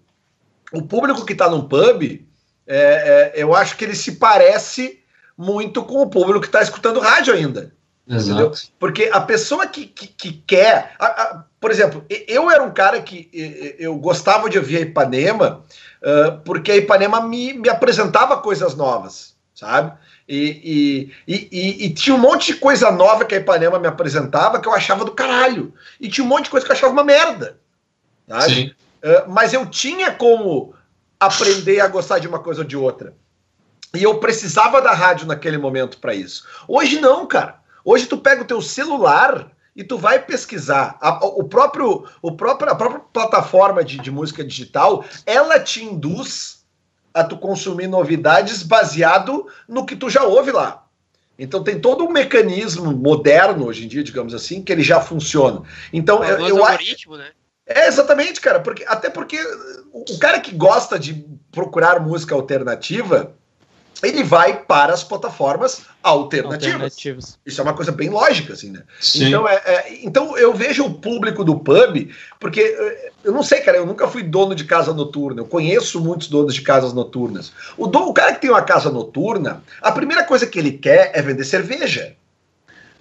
[SPEAKER 4] o público que está num pub, é, é, eu acho que ele se parece muito com o público que está escutando rádio ainda. Entendeu? Porque a pessoa que, que, que quer. A, a, por exemplo, eu era um cara que eu gostava de ouvir a Ipanema, uh, porque a Ipanema me, me apresentava coisas novas, sabe? E, e, e, e, tinha um monte de coisa nova que a Ipanema me apresentava que eu achava do caralho. E tinha um monte de coisa que eu achava uma merda. Sabe? Uh, mas eu tinha como aprender a gostar de uma coisa ou de outra. E eu precisava da rádio naquele momento para isso. Hoje não, cara. Hoje tu pega o teu celular e tu vai pesquisar. A, o próprio, o próprio, a própria plataforma de, de música digital, ela te induz a tu consumir novidades baseado no que tu já ouve lá. Então tem todo um mecanismo moderno hoje em dia, digamos assim, que ele já funciona. Então eu, eu algoritmo, né? É exatamente, cara, porque até porque o cara que gosta de procurar música alternativa, ele vai para as plataformas alternativas. alternativas. Isso é uma coisa bem lógica, assim, né? Então, é, é, então eu vejo o público do pub, porque eh, eu não sei, cara, eu nunca fui dono de casa noturna, eu conheço muitos donos de casas noturnas. O, do, o cara que tem uma casa noturna, a primeira coisa que ele quer é vender cerveja.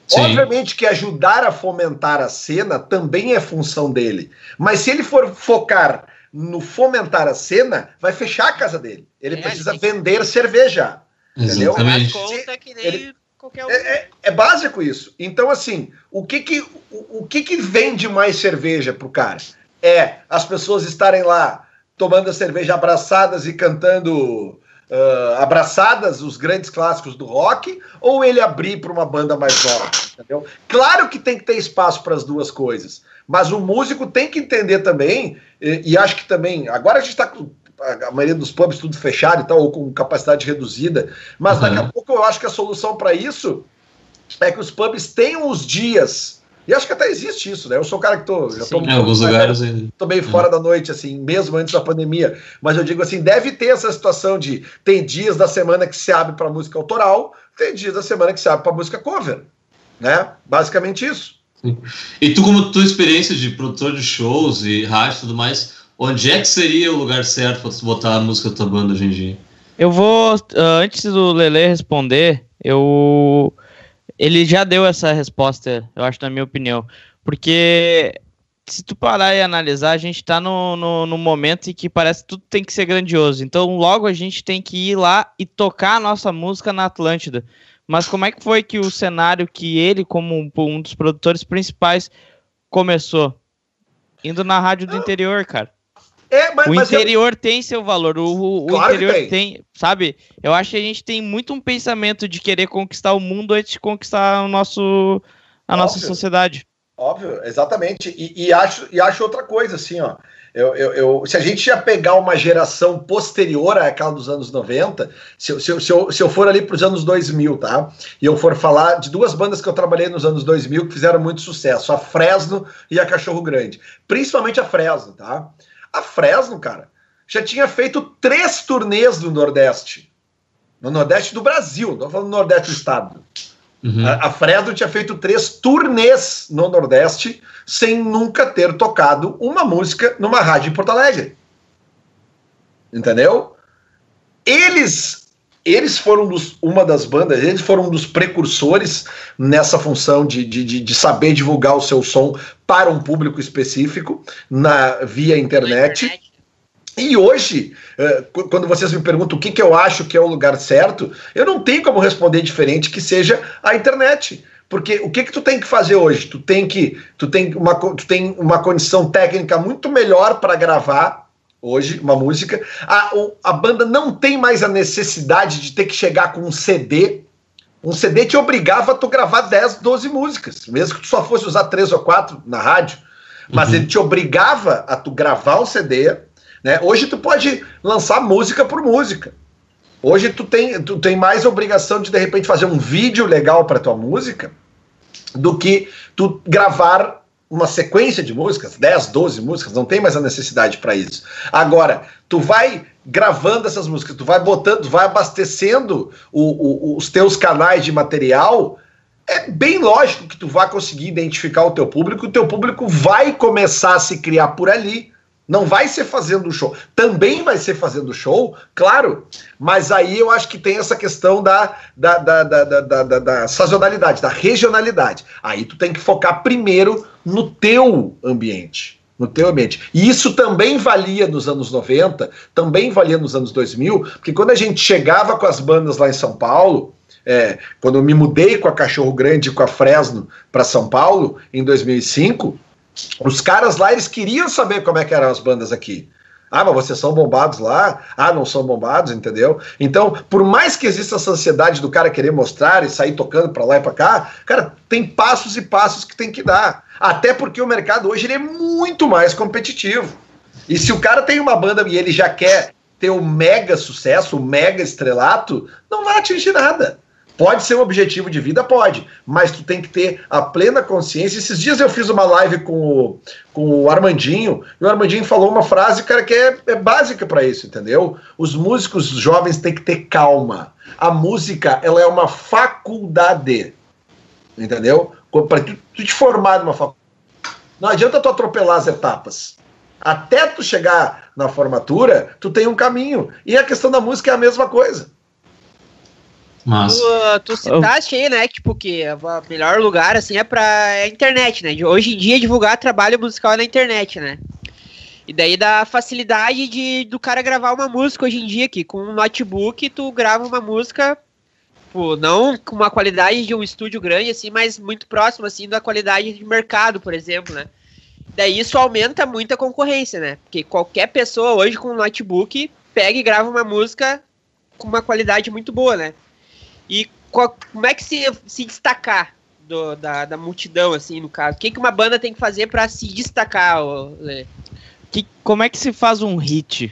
[SPEAKER 4] Sim. Obviamente que ajudar a fomentar a cena também é função dele. Mas se ele for focar no fomentar a cena, vai fechar a casa dele. Ele é, precisa vender cerveja. Entendeu? Conta que nem ele, qualquer um. É, é, é, básico isso. Então, assim, o que que, o, o que, que vende mais cerveja pro cara? É as pessoas estarem lá tomando a cerveja abraçadas e cantando uh, abraçadas os grandes clássicos do rock, ou ele abrir para uma banda mais nova, entendeu? Claro que tem que ter espaço para as duas coisas. Mas o músico tem que entender também, e, e acho que também, agora a gente está com a maioria dos pubs tudo fechado e tal, ou com capacidade reduzida, mas uhum. daqui a pouco eu acho que a solução para isso é que os pubs tenham os dias. E acho que até existe isso, né? Eu sou o cara que tô. Já tô,
[SPEAKER 3] Sim, em alguns lugares.
[SPEAKER 4] Tô meio fora uhum. da noite, assim, mesmo antes da pandemia. Mas eu digo assim: deve ter essa situação de tem dias da semana que se abre para música autoral, tem dias da semana que se abre para música cover. Né? Basicamente isso.
[SPEAKER 3] E tu, como tua experiência de produtor de shows e rádio e tudo mais, onde é que seria o lugar certo para tu botar a música da tua banda hoje em dia?
[SPEAKER 1] Eu vou, uh, antes do Lele responder, eu. Ele já deu essa resposta, eu acho, na minha opinião. Porque se tu parar e analisar, a gente tá no, no, no, momento em que parece que tudo tem que ser grandioso. Então, logo a gente tem que ir lá e tocar a nossa música na Atlântida. Mas como é que foi que o cenário que ele, como um, um dos produtores principais, começou? Indo na rádio do interior, cara. É, mas, o interior eu... tem seu valor, o, o claro interior tem. tem. sabe? Eu acho que a gente tem muito um pensamento de querer conquistar o mundo antes de conquistar o nosso, a Óbvio. nossa sociedade.
[SPEAKER 4] Óbvio, exatamente. E, e, acho, e acho outra coisa, assim, ó. Eu, eu, eu, se a gente ia pegar uma geração posterior àquela dos anos 90, se, se, se, eu, se eu for ali para os anos 2000, tá? E eu for falar de duas bandas que eu trabalhei nos anos 2000 que fizeram muito sucesso, a Fresno e a Cachorro Grande. Principalmente a Fresno, tá? A Fresno, cara, já tinha feito três turnês no Nordeste. No Nordeste do Brasil, não falando no Nordeste do Estado. Uhum. A, Fresno tinha feito três turnês no Nordeste sem nunca ter tocado uma música numa rádio em Porto Alegre. Entendeu? Eles eles foram dos, uma das bandas, eles foram um dos precursores nessa função de, de, de, saber divulgar o seu som para um público específico na via internet. internet. E hoje, eh, quando vocês me perguntam o que, que eu acho que é o lugar certo, eu não tenho como responder diferente que seja a internet. Porque o que que tu tem que fazer hoje? Tu tem que tu tem uma, tu tem uma condição técnica muito melhor para gravar hoje uma música. A, a banda não tem mais a necessidade de ter que chegar com um CD Um CD te obrigava a tu gravar 10, 12 músicas, mesmo que tu só fosse usar três ou quatro na rádio. Mas uhum. ele te obrigava a tu gravar um CD. Né? Hoje tu pode lançar música por música. Hoje tu tem, tu tem mais obrigação de de repente fazer um vídeo legal para tua música do que tu gravar uma sequência de músicas, 10, 12 músicas, não tem mais a necessidade para isso. Agora, tu vai gravando essas músicas, tu vai botando, tu vai abastecendo o, o, os teus canais de material, é bem lógico que tu vai conseguir identificar o teu público, o teu público vai começar a se criar por ali. Não vai ser fazendo show. Também vai ser fazendo show, claro, mas aí eu acho que tem essa questão da, da, da, da, da, da, da sazonalidade, da regionalidade. Aí tu tem que focar primeiro no teu ambiente. No teu ambiente. E isso também valia nos anos 90, também valia nos anos 2000, porque quando a gente chegava com as bandas lá em São Paulo, é, quando eu me mudei com a Cachorro Grande e com a Fresno para São Paulo, em 2005, os caras lá, eles queriam saber como é que eram as bandas aqui. Ah, mas vocês são bombados lá? Ah, não são bombados, entendeu? Então, por mais que exista essa ansiedade do cara querer mostrar e sair tocando para lá e para cá, cara, tem passos e passos que tem que dar. Até porque o mercado hoje ele é muito mais competitivo. E se o cara tem uma banda e ele já quer ter o mega sucesso, o mega estrelato, não vai atingir nada. Pode ser um objetivo de vida? Pode, mas tu tem que ter a plena consciência. Esses dias eu fiz uma live com o, com o Armandinho, e o Armandinho falou uma frase, cara, que é, é básica para isso, entendeu? Os músicos jovens têm que ter calma. A música, ela é uma faculdade, entendeu? Para tu, tu te formar numa faculdade. Não adianta tu atropelar as etapas. Até tu chegar na formatura, tu tem um caminho. E a questão da música é a mesma coisa.
[SPEAKER 2] Mas... Tu, uh, tu citaste aí, né, tipo, que o melhor lugar, assim, é pra é internet, né? Hoje em dia, divulgar trabalho musical é na internet, né? E daí dá facilidade de, do cara gravar uma música hoje em dia, que com um notebook tu grava uma música, tipo, não com uma qualidade de um estúdio grande, assim, mas muito próximo, assim, da qualidade de mercado, por exemplo, né? Daí isso aumenta muito a concorrência, né? Porque qualquer pessoa hoje com um notebook pega e grava uma música com uma qualidade muito boa, né? E qual, como é que se, se destacar do, da, da multidão, assim, no caso? O que, que uma banda tem que fazer para se destacar, Lê?
[SPEAKER 1] Que, como é que se faz um hit?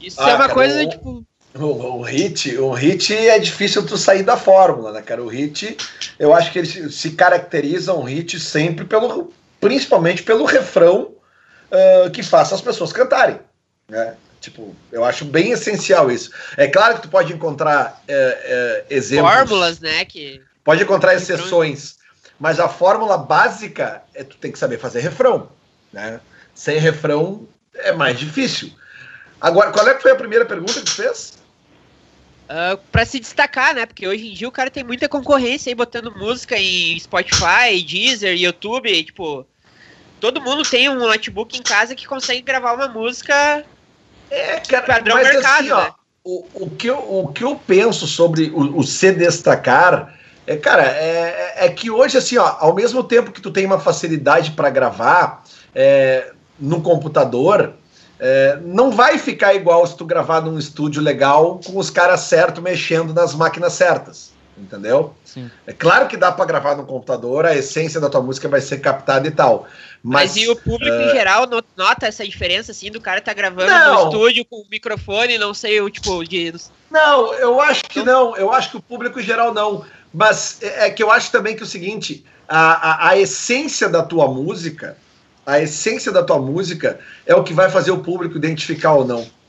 [SPEAKER 2] Isso ah, é uma cara, coisa, o, tipo...
[SPEAKER 4] O, o, hit, o hit é difícil tu sair da fórmula, né, cara? O hit, eu acho que ele se caracteriza um hit sempre pelo, principalmente pelo refrão uh, que faça as pessoas cantarem, né? Tipo, eu acho bem essencial isso. É claro que tu pode encontrar é, é, exemplos.
[SPEAKER 2] Fórmulas, né? Que...
[SPEAKER 4] Pode encontrar exceções. Mas a fórmula básica é tu tem que saber fazer refrão. Né? Sem refrão é mais difícil. Agora, qual é que foi a primeira pergunta que tu fez?
[SPEAKER 2] Uh, para se destacar, né? Porque hoje em dia o cara tem muita concorrência aí botando música em Spotify, Deezer, YouTube, e, tipo, todo mundo tem um notebook em casa que consegue gravar uma música
[SPEAKER 4] é, cara, padrão mas mercado, assim, ó, né? o, o, que eu, o que eu penso sobre o, o se destacar é, cara, é, é, que hoje, assim, ó, ao mesmo tempo que tu tem uma facilidade para gravar é, no computador, é, não vai ficar igual se tu gravar num estúdio legal com os caras certos mexendo nas máquinas certas entendeu? Sim. É claro que dá para gravar no computador, a essência da tua música vai ser captada e tal. Mas,
[SPEAKER 2] mas e o público uh... em geral nota essa diferença, assim, do cara tá gravando não. no estúdio com o microfone, não sei, o tipo de.
[SPEAKER 4] Não, eu acho que não. Eu acho que o público em geral não. Mas é, é que eu acho também que é o seguinte: a, a, a essência da tua música, a essência da tua música é o que vai fazer o público identificar ou não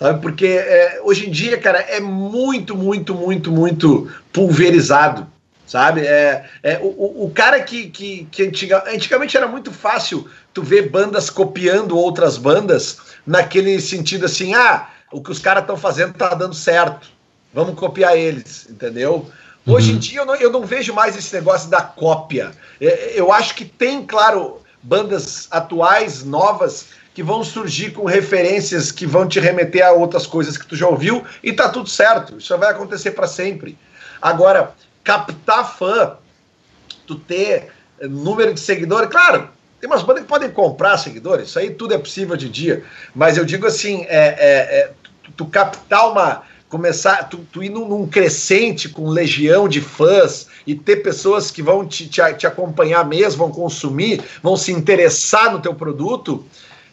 [SPEAKER 4] sabe? Porque é, hoje em dia, cara, é muito, muito, muito, muito pulverizado, sabe? É, é o, o cara que, que, que antiga, antigamente era muito fácil tu ver bandas copiando outras bandas naquele sentido assim, ah, o que os caras estão fazendo tá dando certo, vamos copiar eles, entendeu? Hoje em uhum. dia eu não, eu não vejo mais esse negócio da cópia. É, eu acho que tem, claro, bandas atuais, novas, que vão surgir com referências que vão te remeter a outras coisas que tu já ouviu e tá tudo certo. Isso vai acontecer para sempre. Agora, captar fã, tu ter número de seguidores, claro, tem umas bandas que podem comprar seguidores, isso aí tudo é possível de dia. Mas eu digo assim, é, é, é tu, captar uma começar, tu, tu ir num, num, crescente com legião de fãs e ter pessoas que vão te, te, te, acompanhar mesmo, vão consumir, vão se interessar no teu produto,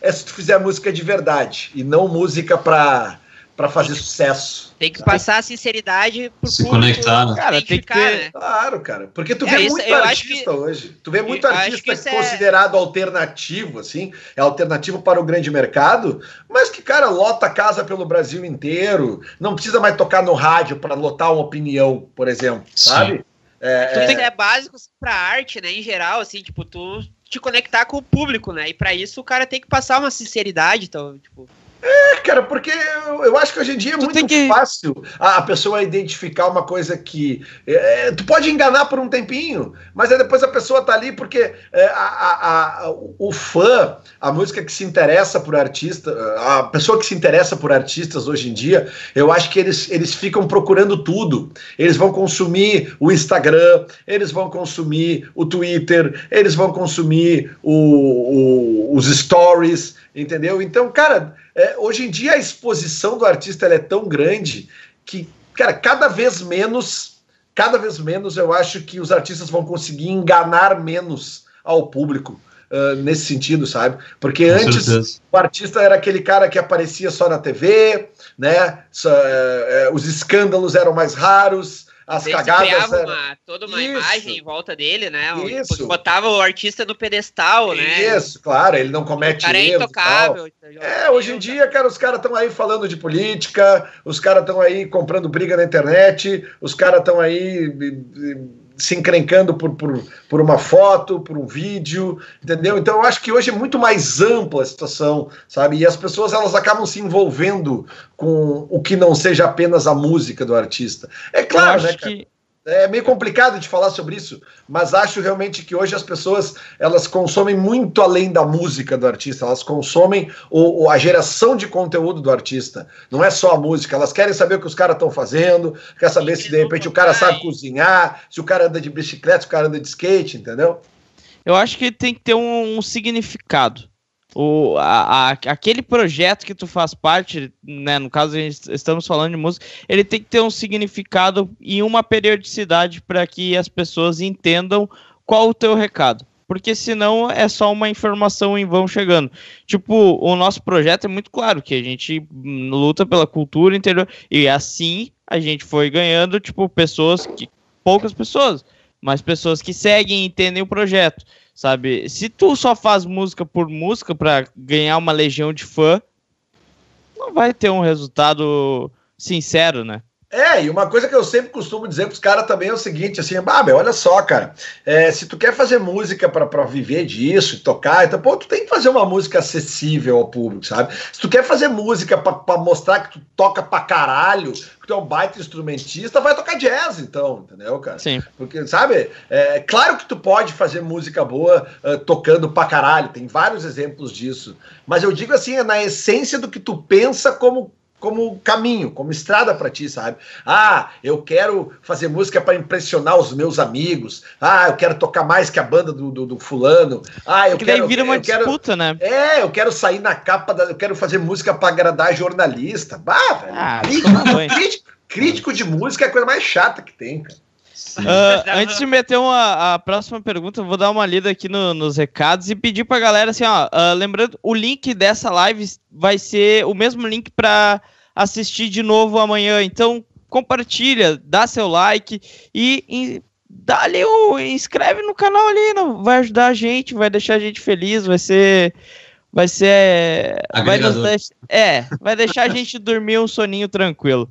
[SPEAKER 4] é se tu fizer música de verdade e não música para para fazer sucesso.
[SPEAKER 2] Tem que passar a sinceridade
[SPEAKER 3] pro Se público conectar, né?
[SPEAKER 4] Cara, tem que ter... Né? Claro, cara. Porque tu é, vê isso, muito artista que... hoje. Tu vê muito artista é considerado é... alternativo, assim. É alternativo para o grande mercado, mas que, cara, lota a casa pelo Brasil inteiro. Não precisa mais tocar no rádio para lotar uma opinião, por exemplo, Sim. sabe?
[SPEAKER 2] É, tu tem que é básico assim, pra arte, né, em geral, assim, tipo, tu te conectar com o público, né? E para isso o cara tem que passar uma sinceridade, então, tipo...
[SPEAKER 4] É, cara, porque eu, eu, acho que hoje em dia é tu muito que... fácil a, a, pessoa identificar uma coisa que. É, tu pode enganar por um tempinho, mas aí depois a pessoa tá ali porque é, a, a, a, o fã, a música que se interessa por artista, a pessoa que se interessa por artistas hoje em dia, eu acho que eles, eles ficam procurando tudo. Eles vão consumir o Instagram, eles vão consumir o Twitter, eles vão consumir o, o, os stories, entendeu? Então, cara é, hoje em dia a exposição do artista é tão grande que, cara, cada vez menos, cada vez menos eu acho que os artistas vão conseguir enganar menos ao público. Uh, nesse sentido, sabe? Porque Com antes certeza. o artista era aquele cara que aparecia só na TV, né? Só, uh, os escândalos eram mais raros, as Eles cagadas. Criavam
[SPEAKER 2] uma, toda uma Isso. imagem em volta dele, né? Isso. Botava o artista no pedestal, né?
[SPEAKER 4] Isso, claro, ele não comete o cara é intocável. É, hoje em dia, cara, os caras estão aí falando de política, os caras estão aí comprando briga na internet, os caras estão aí se encrencando por, por, por uma foto, por um vídeo, entendeu? Então eu acho que hoje é muito mais ampla a situação, sabe? E as pessoas elas acabam se envolvendo com o que não seja apenas a música do artista. É claro, né, cara? Que é meio complicado de falar sobre isso, mas acho realmente que hoje as pessoas elas consomem muito além da música do artista, elas consomem o, a geração de conteúdo do artista. Não é só a música, elas querem saber o que os caras estão fazendo, quer saber se de repente o cara sabe cozinhar, se o cara anda de bicicleta, se o cara anda de skate, entendeu?
[SPEAKER 1] Eu acho que tem que ter um, um significado o, a, a, aquele projeto que tu faz parte, né, no caso a gente, estamos falando de música, ele tem que ter um significado e uma periodicidade para que as pessoas entendam qual o teu recado. Porque senão é só uma informação em vão chegando. Tipo, o nosso projeto é muito claro que a gente luta pela cultura interior e assim a gente foi ganhando, tipo, pessoas que poucas pessoas, mas pessoas que seguem e entendem o projeto sabe? Se tu só faz música por música para ganhar uma legião de fã, não vai ter um resultado sincero, né?
[SPEAKER 4] É, e uma coisa que eu sempre costumo dizer pros caras também é o seguinte, assim, ah, meu, olha só, cara, é, se tu quer fazer música para viver disso, tocar, então, pô, tu tem que fazer uma música acessível ao público, sabe? Se tu quer fazer música para mostrar que tu toca pra caralho, que tu é um baita instrumentista, vai tocar jazz, então, entendeu, cara?
[SPEAKER 1] Sim.
[SPEAKER 4] Porque, sabe, é claro que tu pode fazer música boa uh, tocando pra caralho, tem vários exemplos disso, mas eu digo assim, é na essência do que tu pensa como como caminho, como estrada para ti, sabe? Ah, eu quero fazer música para impressionar os meus amigos. Ah, eu quero tocar mais que a banda do, do, do fulano. Ah, eu que quero.
[SPEAKER 1] Daí vira uma
[SPEAKER 4] disputa,
[SPEAKER 1] quero, né?
[SPEAKER 4] É, eu quero sair na capa da, eu quero fazer música para agradar jornalista. Bah, velho. Ah, crítico, crítico, crítico de música é a coisa mais chata que tem, cara.
[SPEAKER 1] Uh, *laughs* antes de meter uma, a próxima pergunta, vou dar uma lida aqui no, nos recados e pedir pra galera assim, ó, uh, lembrando, o link dessa live vai ser o mesmo link para assistir de novo amanhã. Então, compartilha, dá seu like e, e dá ali o inscreve no canal ali, não vai ajudar a gente, vai deixar a gente feliz, vai ser vai ser vai nos deix... é, vai deixar a gente dormir um soninho tranquilo.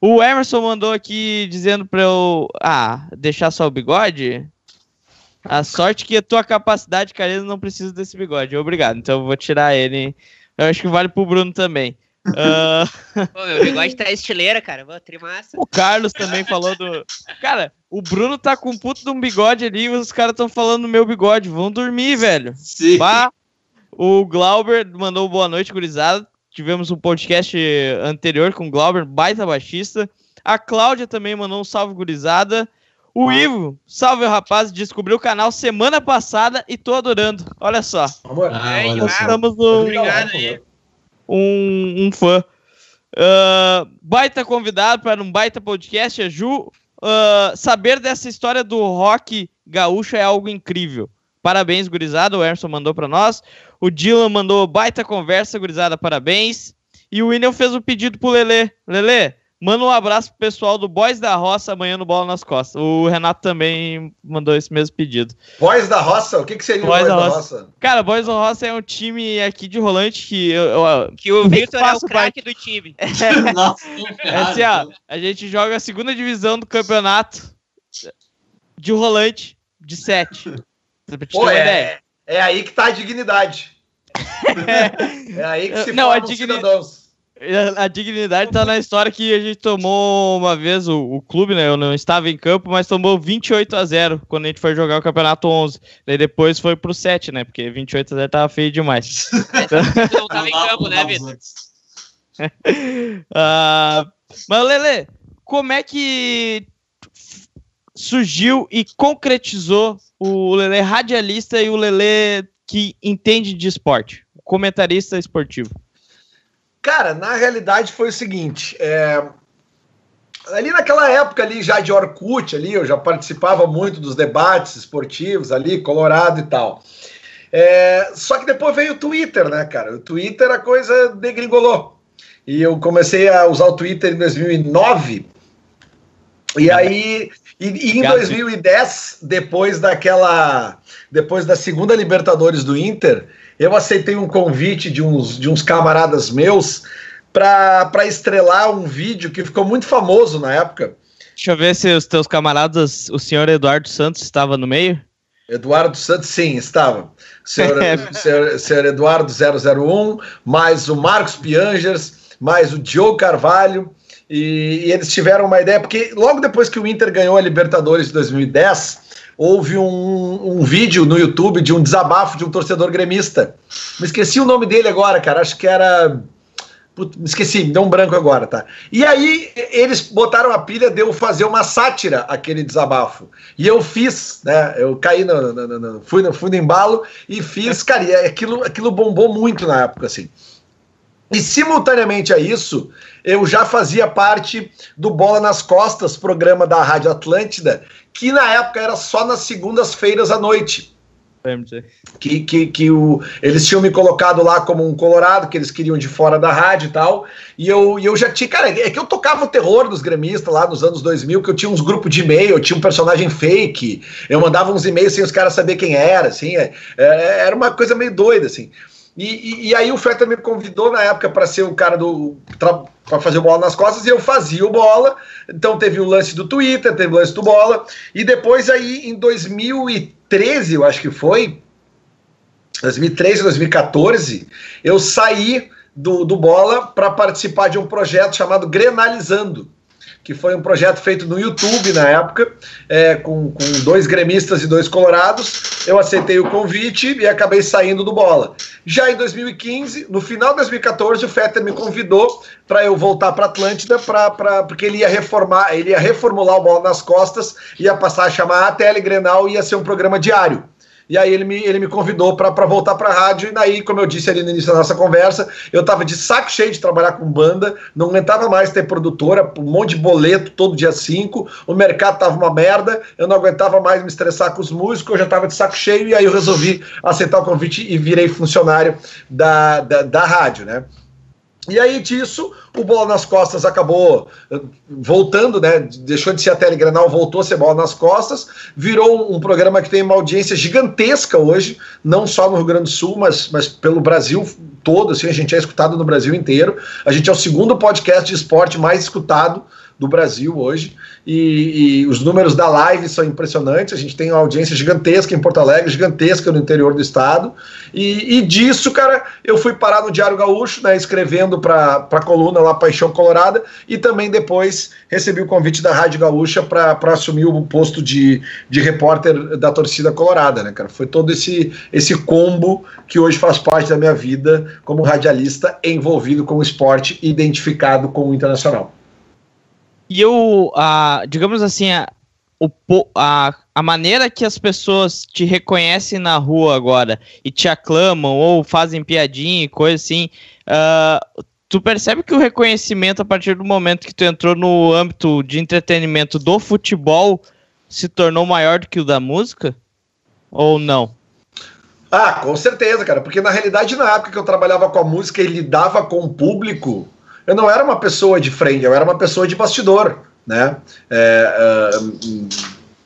[SPEAKER 1] O Emerson mandou aqui dizendo para eu ah, deixar só o bigode. A sorte que a tua capacidade, Careza, não precisa desse bigode. Obrigado. Então eu vou tirar ele. Eu acho que vale pro Bruno também.
[SPEAKER 2] Uh... *laughs* Pô, meu bigode tá estileira, cara. Vou trimassa.
[SPEAKER 1] O Carlos também falou do. Cara, o Bruno tá com um puto de um bigode ali e os caras estão falando do meu bigode. Vão dormir, velho.
[SPEAKER 3] Sim. Bah.
[SPEAKER 1] O Glauber mandou boa noite, gurizada. Tivemos um podcast anterior com o Glauber, baita baixista. A Cláudia também mandou um salve, gurizada. O Ivo, salve rapaz, descobriu o canal semana passada e tô adorando. Olha só.
[SPEAKER 4] Amor,
[SPEAKER 1] ah, olha estamos no, Obrigado aí um, um fã. Uh, baita convidado para um baita podcast, a Ju. Uh, saber dessa história do rock gaúcho é algo incrível. Parabéns, gurizada. O Emerson mandou para nós. O Dylan mandou baita conversa, gurizada. Parabéns. E o William fez o um pedido pro Lele. Lele, Manda um abraço pro pessoal do Boys da Roça amanhã no Bola nas Costas. O Renato também mandou esse mesmo pedido.
[SPEAKER 4] Boys da Roça? O que, que seria
[SPEAKER 1] Boys, Boys da, Roça? Roça? Cara, Boys da Roça é um time aqui de Rolante que eu, eu
[SPEAKER 2] que o *laughs* Victor é o craque do time. *laughs*
[SPEAKER 1] É, *laughs* Nossa, é assim, ó, a gente joga a segunda divisão do campeonato de Rolante de 7.
[SPEAKER 4] Pô, é, é aí que tá a dignidade. *laughs* é, aí que se Não, formam a dignidade... cidadãos.
[SPEAKER 1] A dignidade tá na história que a gente tomou uma vez o, o, clube, né? Eu não estava em campo, mas tomou 28 a 0 quando a gente foi jogar o campeonato 11. Daí depois foi pro 7, né? Porque 28 a 0 tava feio demais. *laughs*
[SPEAKER 2] Então... não tava em campo, né, Vitor?
[SPEAKER 1] uh, *laughs* mas, Lele, como é que surgiu e concretizou o Lele radialista e o Lele que entende de esporte, comentarista esportivo?
[SPEAKER 4] Cara, na realidade foi o seguinte, é, ali naquela época ali já de Orkut ali, eu já participava muito dos debates esportivos ali, Colorado e tal. É, só que depois veio o Twitter, né, cara? O Twitter a coisa degringolou. E eu comecei a usar o Twitter em 2009. E aí, e, e em 2010, depois daquela, depois da segunda Libertadores do Inter, eu aceitei um convite de uns, de uns camaradas meus para estrelar um vídeo que ficou muito famoso na época.
[SPEAKER 1] Deixa eu ver se os teus camaradas, o senhor Eduardo Santos estava no meio.
[SPEAKER 4] Eduardo Santos, sim, estava. Senhor, *laughs* senhor, senhor Eduardo 001, mais o Marcos Piangers, mais o Diogo Carvalho. E, e, eles tiveram uma ideia, porque logo depois que o Inter ganhou a Libertadores de 2010, houve um, um vídeo no YouTube de um desabafo de um torcedor gremista. Me esqueci o nome dele agora, cara. Acho que era. Putz, me esqueci, me deu um branco agora, tá? E aí eles botaram a pilha de eu fazer uma sátira aquele desabafo. E eu fiz, né? Eu caí no. no, no fui, no fui no embalo e fiz, cara, e aquilo, aquilo bombou muito na época, assim. E simultaneamente a isso, eu já fazia parte do Bola nas Costas, programa da Rádio Atlântida, que na época era só nas segundas-feiras à noite. Que, que, que o, eles tinham me colocado lá como um colorado, que eles queriam de fora da rádio e tal. E eu, e eu já tinha. Cara, é que eu tocava o terror dos gremistas lá nos anos 2000, que eu tinha uns grupos de e-mail, eu tinha um personagem fake. Eu mandava uns e-mails sem os caras saber quem era, assim. É, é, era uma coisa meio doida, assim. E, e, e, aí o Feta me convidou na época para ser o cara do. para fazer o bola nas costas e eu fazia o bola. Então teve o lance do Twitter, teve o lance do bola. E depois aí em 2013, eu acho que foi. 2013, 2014, eu saí do, do bola para participar de um projeto chamado Grenalizando que foi um projeto feito no YouTube na época, é, com, com dois gremistas e dois colorados. Eu aceitei o convite e acabei saindo do bola. Já em 2015, no final de 2014, o Fetter me convidou para eu voltar para Atlântida, pra, pra, porque ele ia reformar, ele ia reformular o bola nas costas, ia passar a chamar a Tele Grenal e ia ser um programa diário. E aí ele me, ele me convidou para voltar para a rádio. E daí, como eu disse ali no início da nossa conversa, eu estava de saco cheio de trabalhar com banda, não aguentava mais ter produtora, um monte de boleto todo dia 5. O mercado tava uma merda, eu não aguentava mais me estressar com os músicos, eu já estava de saco cheio. E aí eu resolvi aceitar o convite e virei funcionário da, da, da rádio, né? E aí disso, o Bola nas Costas acabou eh, voltando, né? Deixou de ser a Telegranal, voltou a ser Bola nas Costas, virou um programa que tem uma audiência gigantesca hoje, não só no Rio Grande do Sul, mas, mas pelo Brasil todo, assim, a gente é escutado no Brasil inteiro. A gente é o segundo podcast de esporte mais escutado do Brasil hoje. E, e, os números da live são impressionantes. A gente tem uma audiência gigantesca em Porto Alegre, gigantesca no interior do estado. E, e disso, cara, eu fui parar no Diário Gaúcho, né, escrevendo para a coluna lá Paixão Colorada. E também depois recebi o convite da Rádio Gaúcha para assumir o posto de, de repórter da torcida colorada, né, cara? Foi todo esse, esse combo que hoje faz parte da minha vida como radialista envolvido com o esporte, identificado com o internacional.
[SPEAKER 1] E eu, a, digamos assim, a, o, a, a maneira que as pessoas te reconhecem na rua agora e te aclamam ou fazem piadinha e coisa assim, uh, tu percebe que o reconhecimento a partir do momento que tu entrou no âmbito de entretenimento do futebol se tornou maior do que o da música? Ou não?
[SPEAKER 4] Ah, com certeza, cara. Porque na realidade, na época que eu trabalhava com a música e lidava com o público, eu não era uma pessoa de frente, eu era uma pessoa de bastidor, né? É, uh,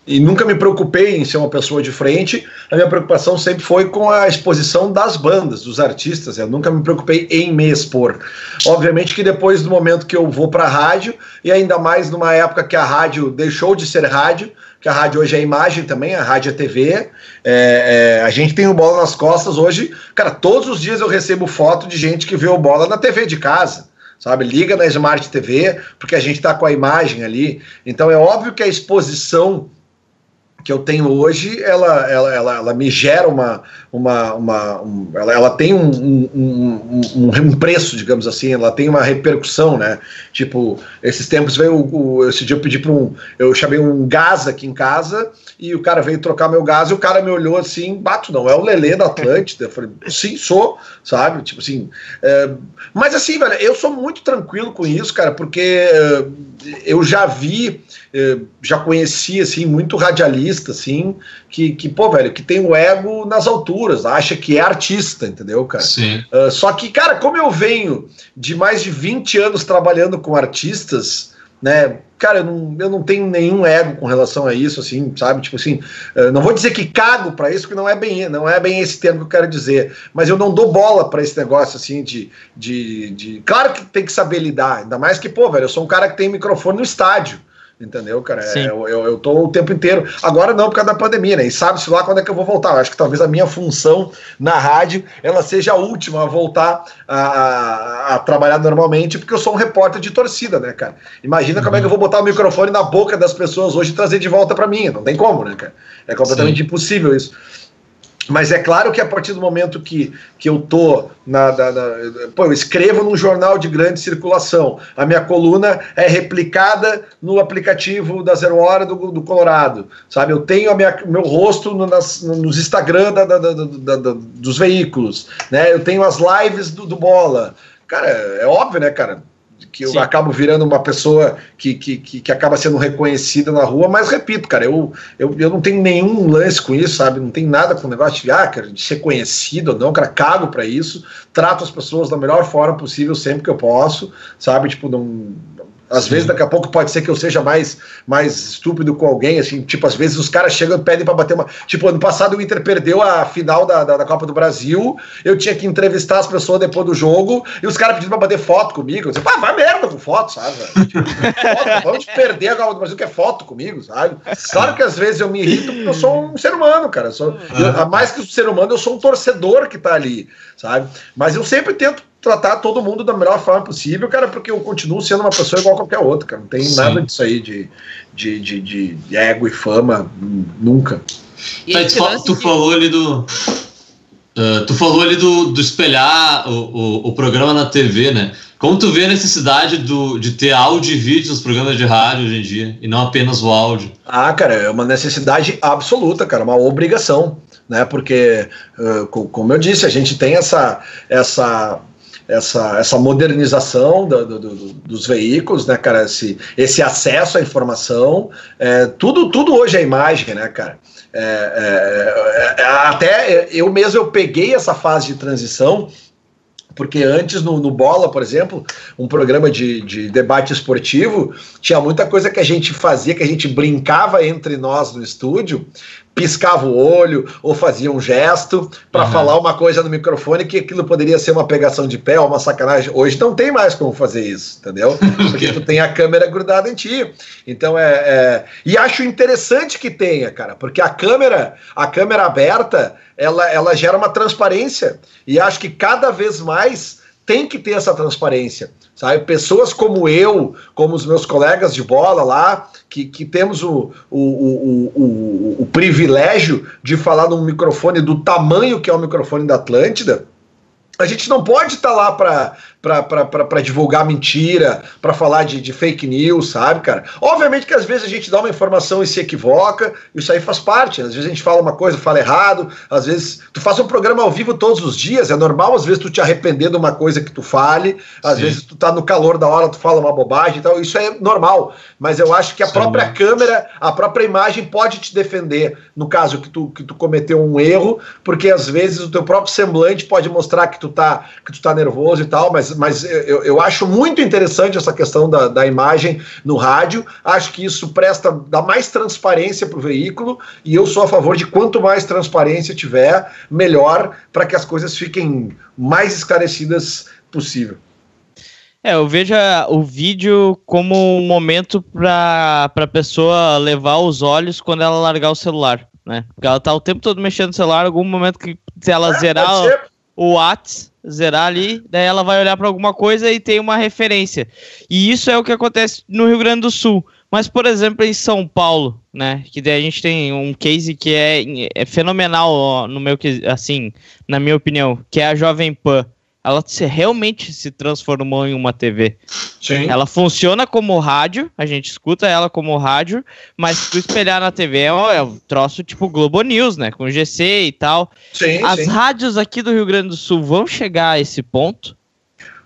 [SPEAKER 4] e nunca me preocupei em ser uma pessoa de frente. A minha preocupação sempre foi com a exposição das bandas, dos artistas. Eu nunca me preocupei em me expor. Obviamente que depois do momento que eu vou para a rádio, e ainda mais numa época que a rádio deixou de ser rádio, que a rádio hoje é imagem também, a rádio é TV. É, é, a gente tem o bola nas costas hoje. Cara, todos os dias eu recebo foto de gente que vê o bola na TV de casa sabe? Liga na Smart TV, porque a gente está com a imagem ali. Então é óbvio que a exposição que eu tenho hoje, ela, ela, ela, ela me gera uma. uma, uma um, ela, ela tem um, um, um, um, preço, digamos assim, ela tem uma repercussão, né? Tipo, esses tempos veio. O, esse dia eu pedi para um. Eu chamei um gás aqui em casa e o cara veio trocar meu gás e o cara me olhou assim, bato, não, é o Lelê da Atlântida. Eu falei, sim, sou, sabe? Tipo assim. É, mas assim, velho, eu sou muito tranquilo com isso, cara, porque é, eu já vi já conheci, assim, muito radialista, assim, que, que, pô, velho, que tem o ego nas alturas, acha que é artista, entendeu, cara?
[SPEAKER 3] Sim.
[SPEAKER 4] Uh, só que, cara, como eu venho de mais de 20 anos trabalhando com artistas, né, cara, eu não, eu não tenho nenhum ego com relação a isso, assim, sabe? Tipo assim, uh, não vou dizer que cago para isso, porque não é bem, não é bem esse termo que eu quero dizer, mas eu não dou bola para esse negócio, assim, de, de, de. Claro que tem que saber lidar, ainda mais que, pô, velho, eu sou um cara que tem microfone no estádio. Entendeu, cara? É, eu, eu, eu, tô o tempo inteiro. Agora não, por causa da pandemia, né? E sabe-se lá quando é que eu vou voltar. Eu acho que talvez a minha função na rádio ela seja a última a voltar a, a, a trabalhar normalmente, porque eu sou um repórter de torcida, né, cara? Imagina uhum. como é que eu vou botar o microfone na boca das pessoas hoje e trazer de volta para mim. Não tem como, né, cara? É completamente Sim. impossível isso. Mas é claro que a partir do momento que, que eu tô na, na, na, pô, eu escrevo num jornal de grande circulação, a minha coluna é replicada no aplicativo da Zero Hora do, do Colorado, sabe? Eu tenho a minha, meu rosto no, nas, nos Instagram da, da, da, dos veículos, né? Eu tenho as lives do, do Bola. Cara, é óbvio, né, cara? Que eu Sim. acabo virando uma pessoa que, que, que, que, acaba sendo reconhecida na rua, mas repito, cara, eu, eu, eu não tenho nenhum lance com isso, sabe? Não tem nada com o negócio de, ah, cara, de ser conhecido ou não, cara, cago para isso, trato as pessoas da melhor forma possível sempre que eu posso, sabe? Tipo, não, às Sim. vezes, daqui a pouco, pode ser que eu seja mais, mais estúpido com alguém, assim, tipo, às vezes os caras chegam e pedem para bater uma. Tipo, ano passado o Inter perdeu a final da, da, da, Copa do Brasil, eu tinha que entrevistar as pessoas depois do jogo, e os caras pedindo pra bater foto comigo. Eu disse, ah, vai merda com foto, sabe? Tipo, foto, vamos perder a Copa do Brasil, que é foto comigo, sabe? Claro que às vezes eu me irrito porque eu sou um ser humano, cara. Eu sou, eu, mais que um ser humano, eu sou um torcedor que tá ali, sabe? Mas eu sempre tento tratar todo mundo da melhor forma possível, cara, porque eu continuo sendo uma pessoa igual a qualquer outra, cara. Não tem Sim. nada disso aí de, de, de, de, ego e fama, nunca.
[SPEAKER 3] E tá, tu, tu falou ali do. Uh, tu falou ali do, do espelhar o, o, o, programa na TV, né? Como tu vê a necessidade do, de ter áudio e vídeo nos programas de rádio hoje em dia, e não apenas o áudio?
[SPEAKER 4] Ah, cara, é uma necessidade absoluta, cara, uma obrigação, né? Porque, uh, como eu disse, a gente tem essa, essa essa, essa modernização do, do, do, dos veículos, né, cara? Esse, esse acesso à informação, é, tudo, tudo hoje é imagem, né, cara? É, é, é, até eu mesmo eu peguei essa fase de transição porque antes no, no, Bola, por exemplo, um programa de, de, debate esportivo, tinha muita coisa que a gente fazia, que a gente brincava entre nós no estúdio, piscava o olho ou fazia um gesto para uhum. falar uma coisa no microfone que aquilo poderia ser uma pegação de pé ou uma sacanagem. Hoje não tem mais como fazer isso, entendeu? *laughs* Porque tu tem a câmera grudada em ti. Então é, é, e acho interessante que tenha, cara, porque a câmera, a câmera aberta, ela ela gera uma transparência e acho que cada vez mais tem que ter essa transparência, sabe? Pessoas como eu, como os meus colegas de bola lá, que, que temos o, o, o, o, o privilégio de falar num microfone do tamanho que é o microfone da Atlântida, A gente não pode estar tá lá para para divulgar mentira, para falar de, de, fake news, sabe, cara? Obviamente que às vezes a gente dá uma informação e se equivoca, isso aí faz parte. Às vezes a gente fala uma coisa, fala errado, às vezes tu faz um programa ao vivo todos os dias, é normal às vezes tu te arrepender de uma coisa que tu fale, às Sim. vezes tu tá no calor da hora, tu fala uma bobagem e tal, isso é normal. Mas eu acho que a Sim. própria câmera, a própria imagem pode te defender no caso que tu, que tu cometeu um erro, porque às vezes o teu próprio semblante pode mostrar que tu tá, que tu tá nervoso e tal, mas mas, eu, eu acho muito interessante essa questão da, da imagem no rádio. Acho que isso presta, dá mais transparência para o veículo e eu sou a favor de quanto mais transparência tiver, melhor para que as coisas fiquem mais esclarecidas possível.
[SPEAKER 1] É, eu vejo o vídeo como um momento para a pessoa levar os olhos quando ela largar o celular, né? Porque ela tá o tempo todo mexendo no celular, algum momento que se ela é, zerar o Whats, zerar ali, daí ela vai olhar para alguma coisa e tem uma referência. E isso é o que acontece no Rio Grande do Sul. Mas, por exemplo, em São Paulo, né? Que daí a gente tem um case que é, é fenomenal, ó, no meu assim, na minha opinião, que é a Jovem Pan ela se, realmente se transformou em uma TV. Sim. Ela funciona como rádio, a gente escuta ela como rádio, mas se tu espelhar na TV é um, é um troço tipo Globo News, né? Com GC e tal. Sim, As sim. rádios aqui do Rio Grande do Sul vão chegar a esse ponto?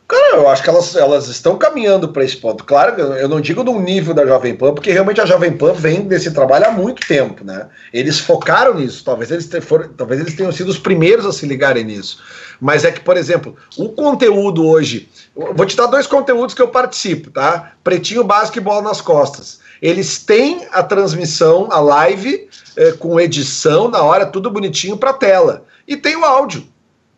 [SPEAKER 4] Cara, eu acho que elas, elas estão caminhando para esse ponto. Claro, eu não digo no nível da Jovem Pan, porque realmente a Jovem Pan vem desse trabalho há muito tempo, né? Eles focaram nisso, talvez eles, talvez eles tenham sido os primeiros a se ligarem nisso. Mas é que, por exemplo, o conteúdo hoje. Vou te dar dois conteúdos que eu participo, tá? Pretinho Básico e Bola nas Costas. Eles têm a transmissão, a live, eh, com edição na hora, tudo bonitinho para tela. E tem o áudio.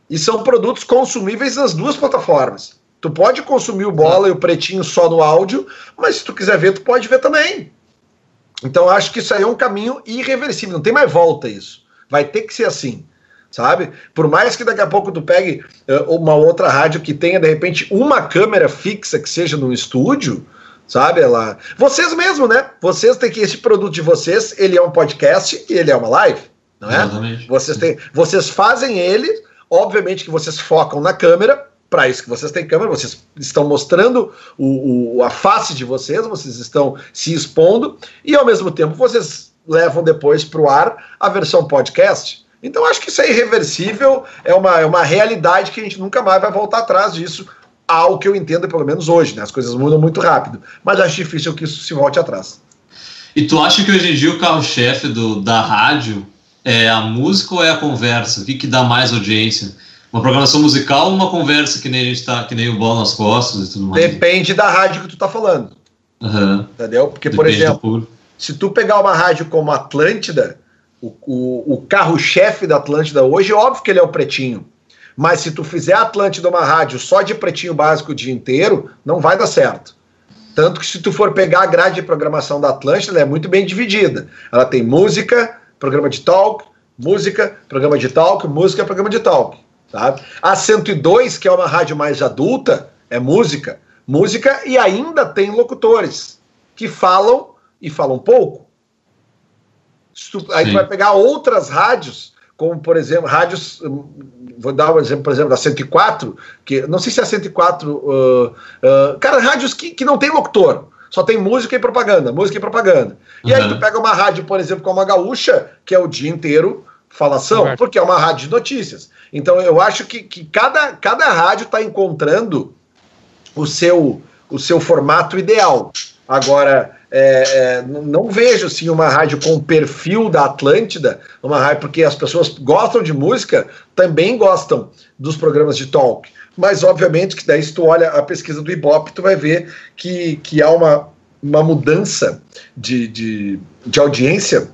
[SPEAKER 4] E são produtos consumíveis nas duas plataformas. Tu pode consumir o bola e o pretinho só no áudio, mas se tu quiser ver, tu pode ver também. Então acho que isso aí é um caminho irreversível, não tem mais volta isso. Vai ter que ser assim, sabe? Por mais que daqui a pouco tu pegue uh, uma outra rádio que tenha de repente uma câmera fixa que seja no estúdio, sabe? Ela, vocês mesmo, né? Vocês têm que esse produto de vocês, ele é um podcast e ele é uma live, não é? Exatamente. Vocês têm, vocês fazem ele, obviamente que vocês focam na câmera, para isso que vocês têm câmera, vocês estão mostrando o, o, a face de vocês, vocês estão se expondo e ao mesmo tempo vocês levam depois para o ar a versão podcast. Então acho que isso é irreversível, é uma, é uma realidade que a gente nunca mais vai voltar atrás disso, ao que eu entendo, pelo menos hoje, né? As coisas mudam muito rápido, mas acho difícil que isso se volte atrás.
[SPEAKER 3] E tu acha que hoje em dia o carro-chefe da rádio é a música ou é a conversa? O que, que dá mais audiência? Uma programação musical ou uma conversa que nem a gente tá, que nem o bola nas costas e tudo mais?
[SPEAKER 4] Depende da rádio que tu tá falando.
[SPEAKER 3] Uhum.
[SPEAKER 4] Entendeu? Porque, Depende por exemplo, se tu pegar uma rádio como Atlântida, o, o, o carro-chefe da Atlântida hoje, é óbvio que ele é o pretinho. Mas se tu fizer a Atlântida uma rádio só de pretinho básico o dia inteiro, não vai dar certo. Tanto que se tu for pegar a grade de programação da Atlântida, ela é muito bem dividida. Ela tem música, programa de talk, música, programa de talk, música, programa de talk. Tá? A 102, que é uma rádio mais adulta, é música. Música e ainda tem locutores que falam e falam pouco. Tu, aí tu vai pegar outras rádios, como por exemplo, rádios. Hum, vou dar um exemplo, por exemplo, da 104, que não sei se é a 104. Uh, uh, cara, rádios que, que não tem locutor só tem música e propaganda, música e propaganda. E uhum. aí tu pega uma rádio, por exemplo, como a Gaúcha, que é o dia inteiro falação, porque é uma rádio de notícias. Então eu acho que, que cada, cada rádio está encontrando o seu, o seu formato ideal. Agora, é, é, não vejo assim, uma rádio com o perfil da Atlântida, uma rádio, porque as pessoas gostam de música, também gostam dos programas de talk. Mas, obviamente, que daí, se tu olha a pesquisa do Ibope, tu vai ver que, que há uma, uma mudança de, de, de audiência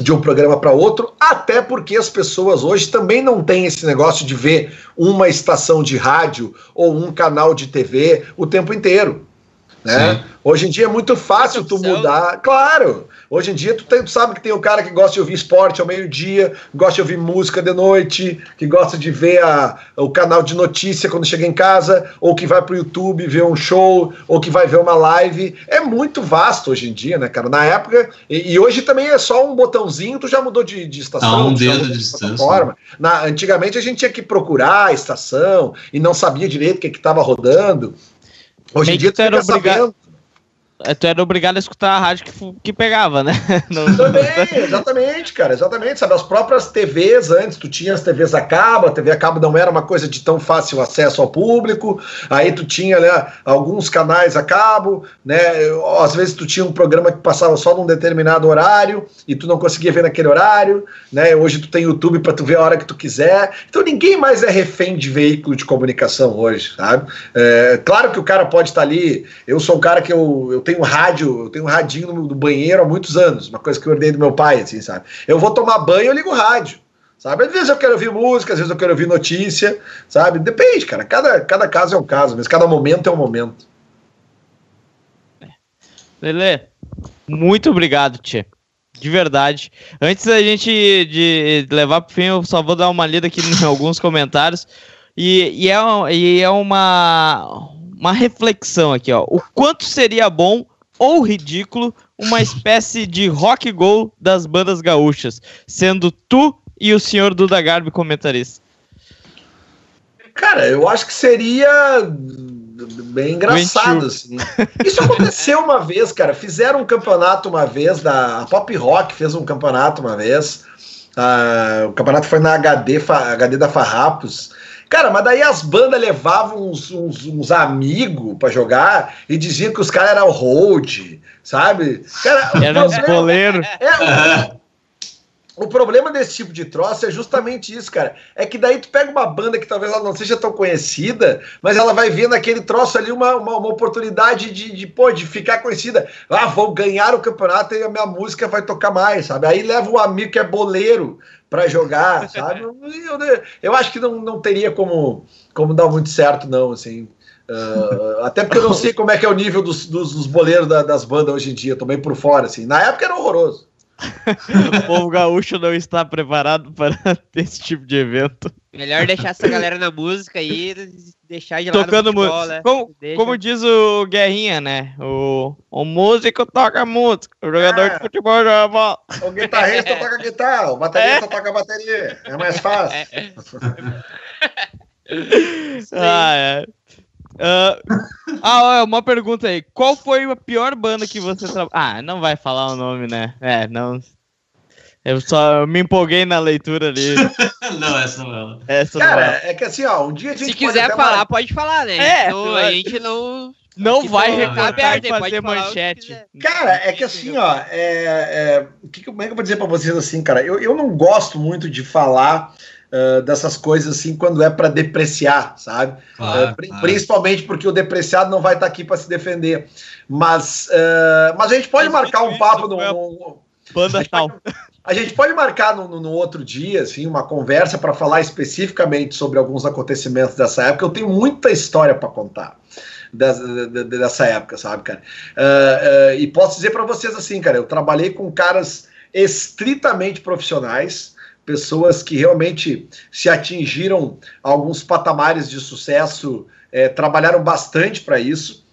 [SPEAKER 4] de um programa para outro, até porque as pessoas hoje também não têm esse negócio de ver uma estação de rádio ou um canal de TV o tempo inteiro. Né? Hoje em dia é muito fácil tu mudar. Claro, hoje em dia tu, tem, tu, sabe que tem o cara que gosta de ouvir esporte ao meio-dia, gosta de ouvir música de noite, que gosta de ver a, o canal de notícia quando chega em casa, ou que vai pro YouTube ver um show, ou que vai ver uma live. É muito vasto hoje em dia, né, cara? Na época, e, e hoje também é só um botãozinho, tu já mudou de, de estação. Ah,
[SPEAKER 3] um dedo de, de distância.
[SPEAKER 4] Na, antigamente a gente tinha que procurar a estação e não sabia direito o que estava rodando. Hoje em dia tu
[SPEAKER 1] obrigado. É, tu era obrigado a escutar a rádio que, que pegava, né? *laughs*
[SPEAKER 4] Não... Também, exatamente, cara, exatamente. Sabe, as próprias TVs antes, tu tinha as TVs a cabo, a TV a cabo não era uma coisa de tão fácil acesso ao público, aí tu tinha né, alguns canais a cabo, né? Às vezes tu tinha um programa que passava só num determinado horário e tu não conseguia ver naquele horário, né? Hoje tu tem YouTube para tu ver a hora que tu quiser. Então ninguém mais é refém de veículo de comunicação hoje, sabe? É, claro que o cara pode estar ali. Eu sou um cara que eu, eu tenho rádio, eu tenho um radinho no, no, banheiro há muitos anos, uma coisa que eu herdei do meu pai, assim, sabe? Eu vou tomar banho, eu ligo o rádio, sabe? Às vezes eu quero ouvir música, às vezes eu quero ouvir notícia, sabe? Depende, cara. Cada, cada caso é um caso, mas cada momento é um momento.
[SPEAKER 1] Lele, muito obrigado, Tia. De verdade. Antes da gente de levar pro fim, eu só vou dar uma lida aqui em alguns comentários. E, e, é, e é uma, uma reflexão aqui, ó. O quanto seria bom ou ridículo uma *laughs* espécie de rock go das bandas gaúchas, sendo tu e o senhor Duda Garbi comentarista?
[SPEAKER 4] Cara, eu acho que seria bem engraçado, assim. Isso aconteceu uma vez, cara. Fizeram um campeonato uma vez, da a Pop Rock fez um campeonato uma vez. Uh, o campeonato foi na HD, HD da Farrapos. Cara, mas daí as bandas levavam uns, uns, uns amigos para jogar e diziam que os caras eram hold, sabe?
[SPEAKER 1] Cara, Era uns boleiros.
[SPEAKER 4] É, o, *laughs* o problema desse tipo de troço é justamente isso, cara. É que daí tu pega uma banda que talvez ela não seja tão conhecida, mas ela vai ver naquele troço ali uma, uma, uma oportunidade de, de, pô, de ficar conhecida. Ah, vou ganhar o campeonato e a minha música vai tocar mais, sabe? Aí leva um amigo que é boleiro para jogar, *laughs* sabe? Eu, eu, acho que não, não teria como, como dar muito certo, não, assim. Uh, até porque eu não sei como é que é o nível dos, dos, dos boleiros da, das bandas hoje em dia, meio por fora, assim. Na época era horroroso. *laughs*
[SPEAKER 1] o povo gaúcho não está preparado para *laughs* esse tipo de evento.
[SPEAKER 2] Melhor deixar essa galera na música aí deixar de
[SPEAKER 1] Tocando música. Né? Como, como, diz o Guerrinha, né? O, o músico toca música, o jogador é. de futebol joga bola.
[SPEAKER 4] O guitarrista *laughs* toca guitarra, o baterista é. toca bateria. É mais fácil. É.
[SPEAKER 1] ah, é. Uh, ah, uma pergunta aí. Qual foi a pior banda que você trabalhou? Ah, não vai falar o nome, né? É, não. Eu só me empolguei na leitura ali. *laughs*
[SPEAKER 3] não, essa não
[SPEAKER 4] é. Essa Cara, não é. é que assim, ó, um dia a gente
[SPEAKER 2] Se quiser falar, mar... pode falar, né?
[SPEAKER 1] É,
[SPEAKER 2] então, a gente não.
[SPEAKER 1] Não vai recortar e fazer manchete.
[SPEAKER 4] Cara, é que assim, ó, é, é, que, como é que eu vou dizer pra vocês assim, cara? Eu, eu não gosto muito de falar uh, dessas coisas assim quando é para depreciar, sabe? Claro, uh, claro. Principalmente porque o depreciado não vai estar tá aqui para se defender. Mas, uh, mas a gente pode marcar um papo no. no
[SPEAKER 1] Banda tal.
[SPEAKER 4] A gente pode marcar no, no outro dia, assim, uma conversa para falar especificamente sobre alguns acontecimentos dessa época. Eu tenho muita história para contar dessa, dessa, época, sabe, cara? Uh, uh, e posso dizer para vocês assim, cara, eu trabalhei com caras estritamente profissionais, pessoas que realmente se atingiram alguns patamares de sucesso, é, trabalharam bastante para isso,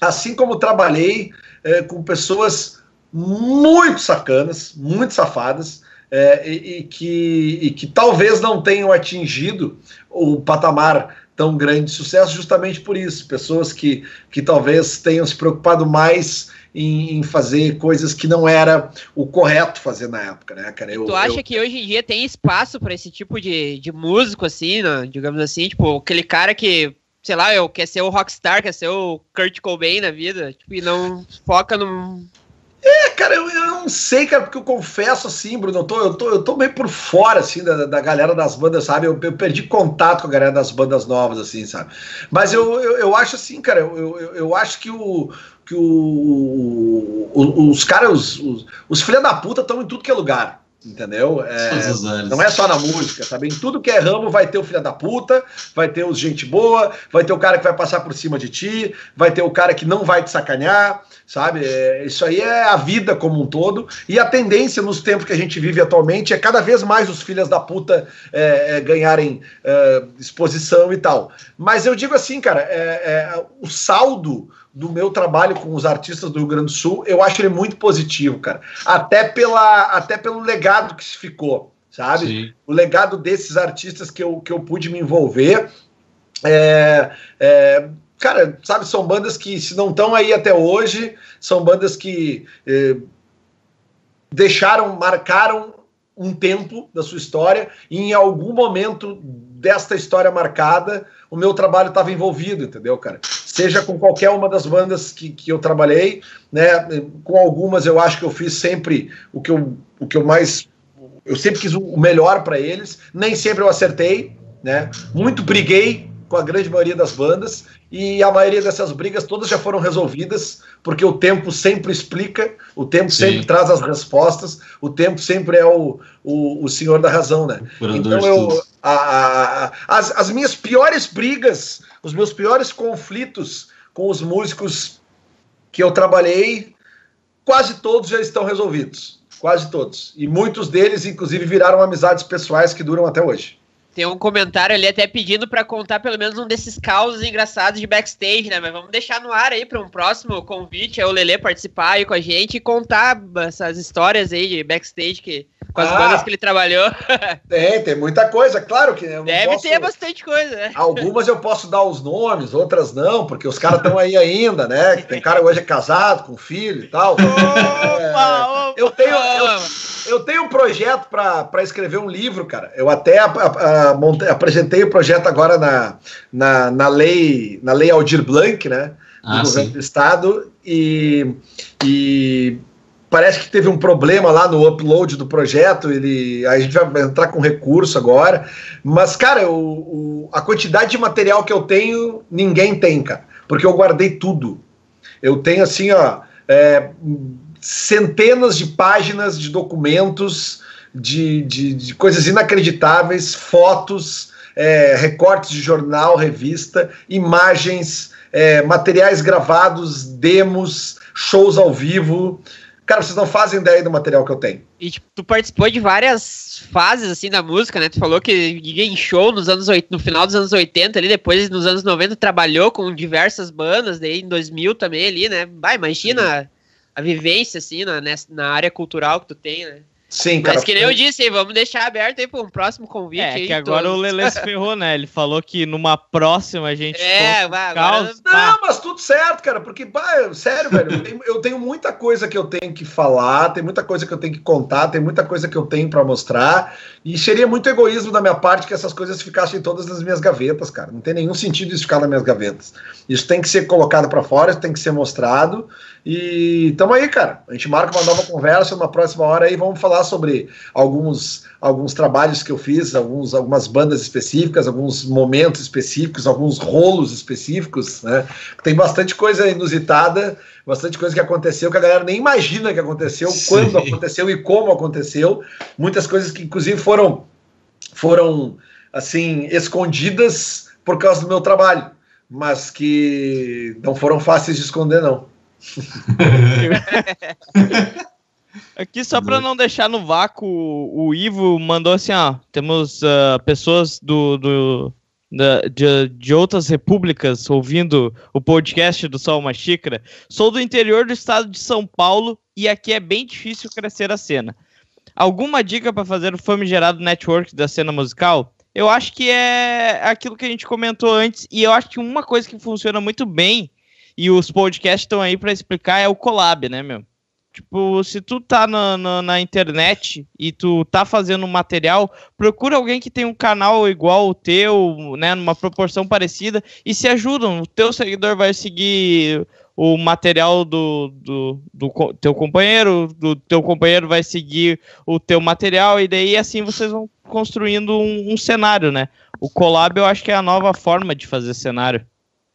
[SPEAKER 4] assim como trabalhei é, com pessoas muito sacanas, muito safadas, é, e, e, que, e que talvez não tenham atingido o patamar tão grande de sucesso justamente por isso. Pessoas que, que talvez tenham se preocupado mais em, em, fazer coisas que não era o correto fazer na época, né, cara?
[SPEAKER 2] Eu, tu acha eu... que hoje em dia tem espaço para esse tipo de, de músico, assim, né? digamos assim, tipo, aquele cara que, sei lá, eu, quer ser o rockstar, quer ser o Kurt Cobain na vida, tipo, e não foca no...
[SPEAKER 4] É, cara, eu, eu não sei, cara, porque eu confesso assim, Bruno, eu tô, eu tô, eu tô meio por fora, assim, da, da galera das bandas, sabe? Eu, eu, perdi contato com a galera das bandas novas, assim, sabe? Mas eu, eu, eu acho assim, cara, eu, eu, eu acho que o, que o, o, os caras, os, os, os filha da puta estão em tudo que é lugar, Entendeu? É, não é só na música, sabe? Em tudo que é ramo vai ter o filho da puta, vai ter os gente boa, vai ter o cara que vai passar por cima de ti, vai ter o cara que não vai te sacanear, sabe? É, isso aí é a vida como um todo. E a tendência nos tempos que a gente vive atualmente é cada vez mais os filhos da puta é, é, ganharem é, exposição e tal. Mas eu digo assim, cara, é, o saldo do meu trabalho com os artistas do Rio Grande do Sul, eu acho ele muito positivo, cara. Até, pela, até pelo legado que se ficou, sabe? Sim. O legado desses artistas que eu, que eu pude me envolver. É, é, cara, sabe, são bandas que, se não estão aí até hoje, são bandas que é, deixaram, marcaram um tempo da sua história e em algum momento desta história marcada, o meu trabalho estava envolvido, entendeu, cara? Seja com qualquer uma das bandas que, que eu trabalhei, né? Com algumas eu acho que eu fiz sempre o que eu, o que eu mais. Eu sempre quis o melhor para eles, nem sempre eu acertei, né? Muito briguei com a grande maioria das bandas e a maioria dessas brigas todas já foram resolvidas, porque o tempo sempre explica, o tempo Sim. sempre traz as respostas, o tempo sempre é o, o, o senhor da razão, né? Então eu, a, a, as, as minhas piores brigas, os meus piores conflitos com os músicos que eu trabalhei, quase todos já estão resolvidos, quase todos. E muitos deles, inclusive, viraram amizades pessoais que duram até hoje.
[SPEAKER 2] Tem um comentário ali até pedindo para contar pelo menos um desses causos engraçados de backstage, né? Mas vamos deixar no ar aí para um próximo convite, é o Lele participar aí com a gente e contar essas histórias aí de backstage que, com as ah, bandas que ele trabalhou. *laughs*
[SPEAKER 4] Tem, tem muita coisa, claro que.
[SPEAKER 2] Deve posso... ter bastante coisa, né?
[SPEAKER 4] Algumas eu posso dar os nomes, outras não, porque os caras estão aí ainda, né? Tem cara hoje é casado, com filho e tal. Opa, é, eu tenho. Eu, eu tenho um projeto para escrever um livro, cara. Eu até a, a, apresentei o projeto agora na, na, na, lei na lei Aldir Blanc, né? Do ah, governo sim. do estado. E, e parece que teve um problema lá no upload do projeto. Ele, a gente vai entrar com recurso agora. Mas, cara, o, o, a quantidade de material que eu tenho, ninguém tem, cara. Porque eu guardei tudo. Eu tenho assim, ó. É, centenas de páginas de documentos, de, de, de coisas inacreditáveis, fotos, é, recortes de jornal, revista, imagens, é, materiais gravados, demos, shows ao vivo. Cara, vocês não fazem ideia do material que eu tenho.
[SPEAKER 2] E tipo, tu participou de várias fases assim da música, né? Tu falou que em show nos anos no final dos anos 80 ali, depois nos anos 90 trabalhou com diversas bandas, daí em 2000 também ali, né? Vai, imagina Sim a vivência, assim, na, na área cultural que tu tem, né?
[SPEAKER 4] Sim,
[SPEAKER 2] cara. Mas que nem eu disse, vamos deixar aberto aí para um próximo convite. É,
[SPEAKER 1] aí, que agora todos. o Lele se ferrou, né? Ele falou que numa próxima a gente.
[SPEAKER 2] É, vai, agora...
[SPEAKER 4] Não, mas tudo certo, cara, porque, bah, sério, velho, eu tenho, eu tenho, muita coisa que eu tenho que falar, tem muita coisa que eu tenho que contar, tem muita coisa que eu tenho para mostrar, e seria muito egoísmo da minha parte que essas coisas ficassem todas nas minhas gavetas, cara. Não tem nenhum sentido isso ficar nas minhas gavetas. Isso tem que ser colocado para fora, isso tem que ser mostrado. E tamo aí, cara. A gente marca uma nova conversa numa próxima hora aí. Vamos falar sobre alguns, alguns trabalhos que eu fiz, alguns, algumas bandas específicas, alguns momentos específicos, alguns rolos específicos, né? Tem bastante coisa inusitada, bastante coisa que aconteceu que a galera nem imagina que aconteceu, Sim. quando aconteceu e como aconteceu. Muitas coisas que, inclusive, foram, foram assim, escondidas por causa do meu trabalho, mas que não foram fáceis de esconder, não. *laughs*
[SPEAKER 1] Aqui, só para não deixar no vácuo, o Ivo mandou assim: ó, temos uh, pessoas do, do da, de, de, outras repúblicas ouvindo o podcast do Sol Uma Xícara. Sou do interior do estado de São Paulo e aqui é bem difícil crescer a cena. Alguma dica para fazer o famigerado network da cena musical? Eu acho que é aquilo que a gente comentou antes, e eu acho que uma coisa que funciona muito bem e os podcasts estão aí para explicar é o collab, né, meu? Tipo, se tu tá na, na, na, internet e tu tá fazendo um material, procura alguém que tem um canal igual o teu, né, numa proporção parecida, e se ajudam. O teu seguidor vai seguir o material do, do, do teu companheiro, do teu companheiro vai seguir o teu material, e daí assim vocês vão construindo um, um cenário, né? O collab eu acho que é a nova forma de fazer cenário.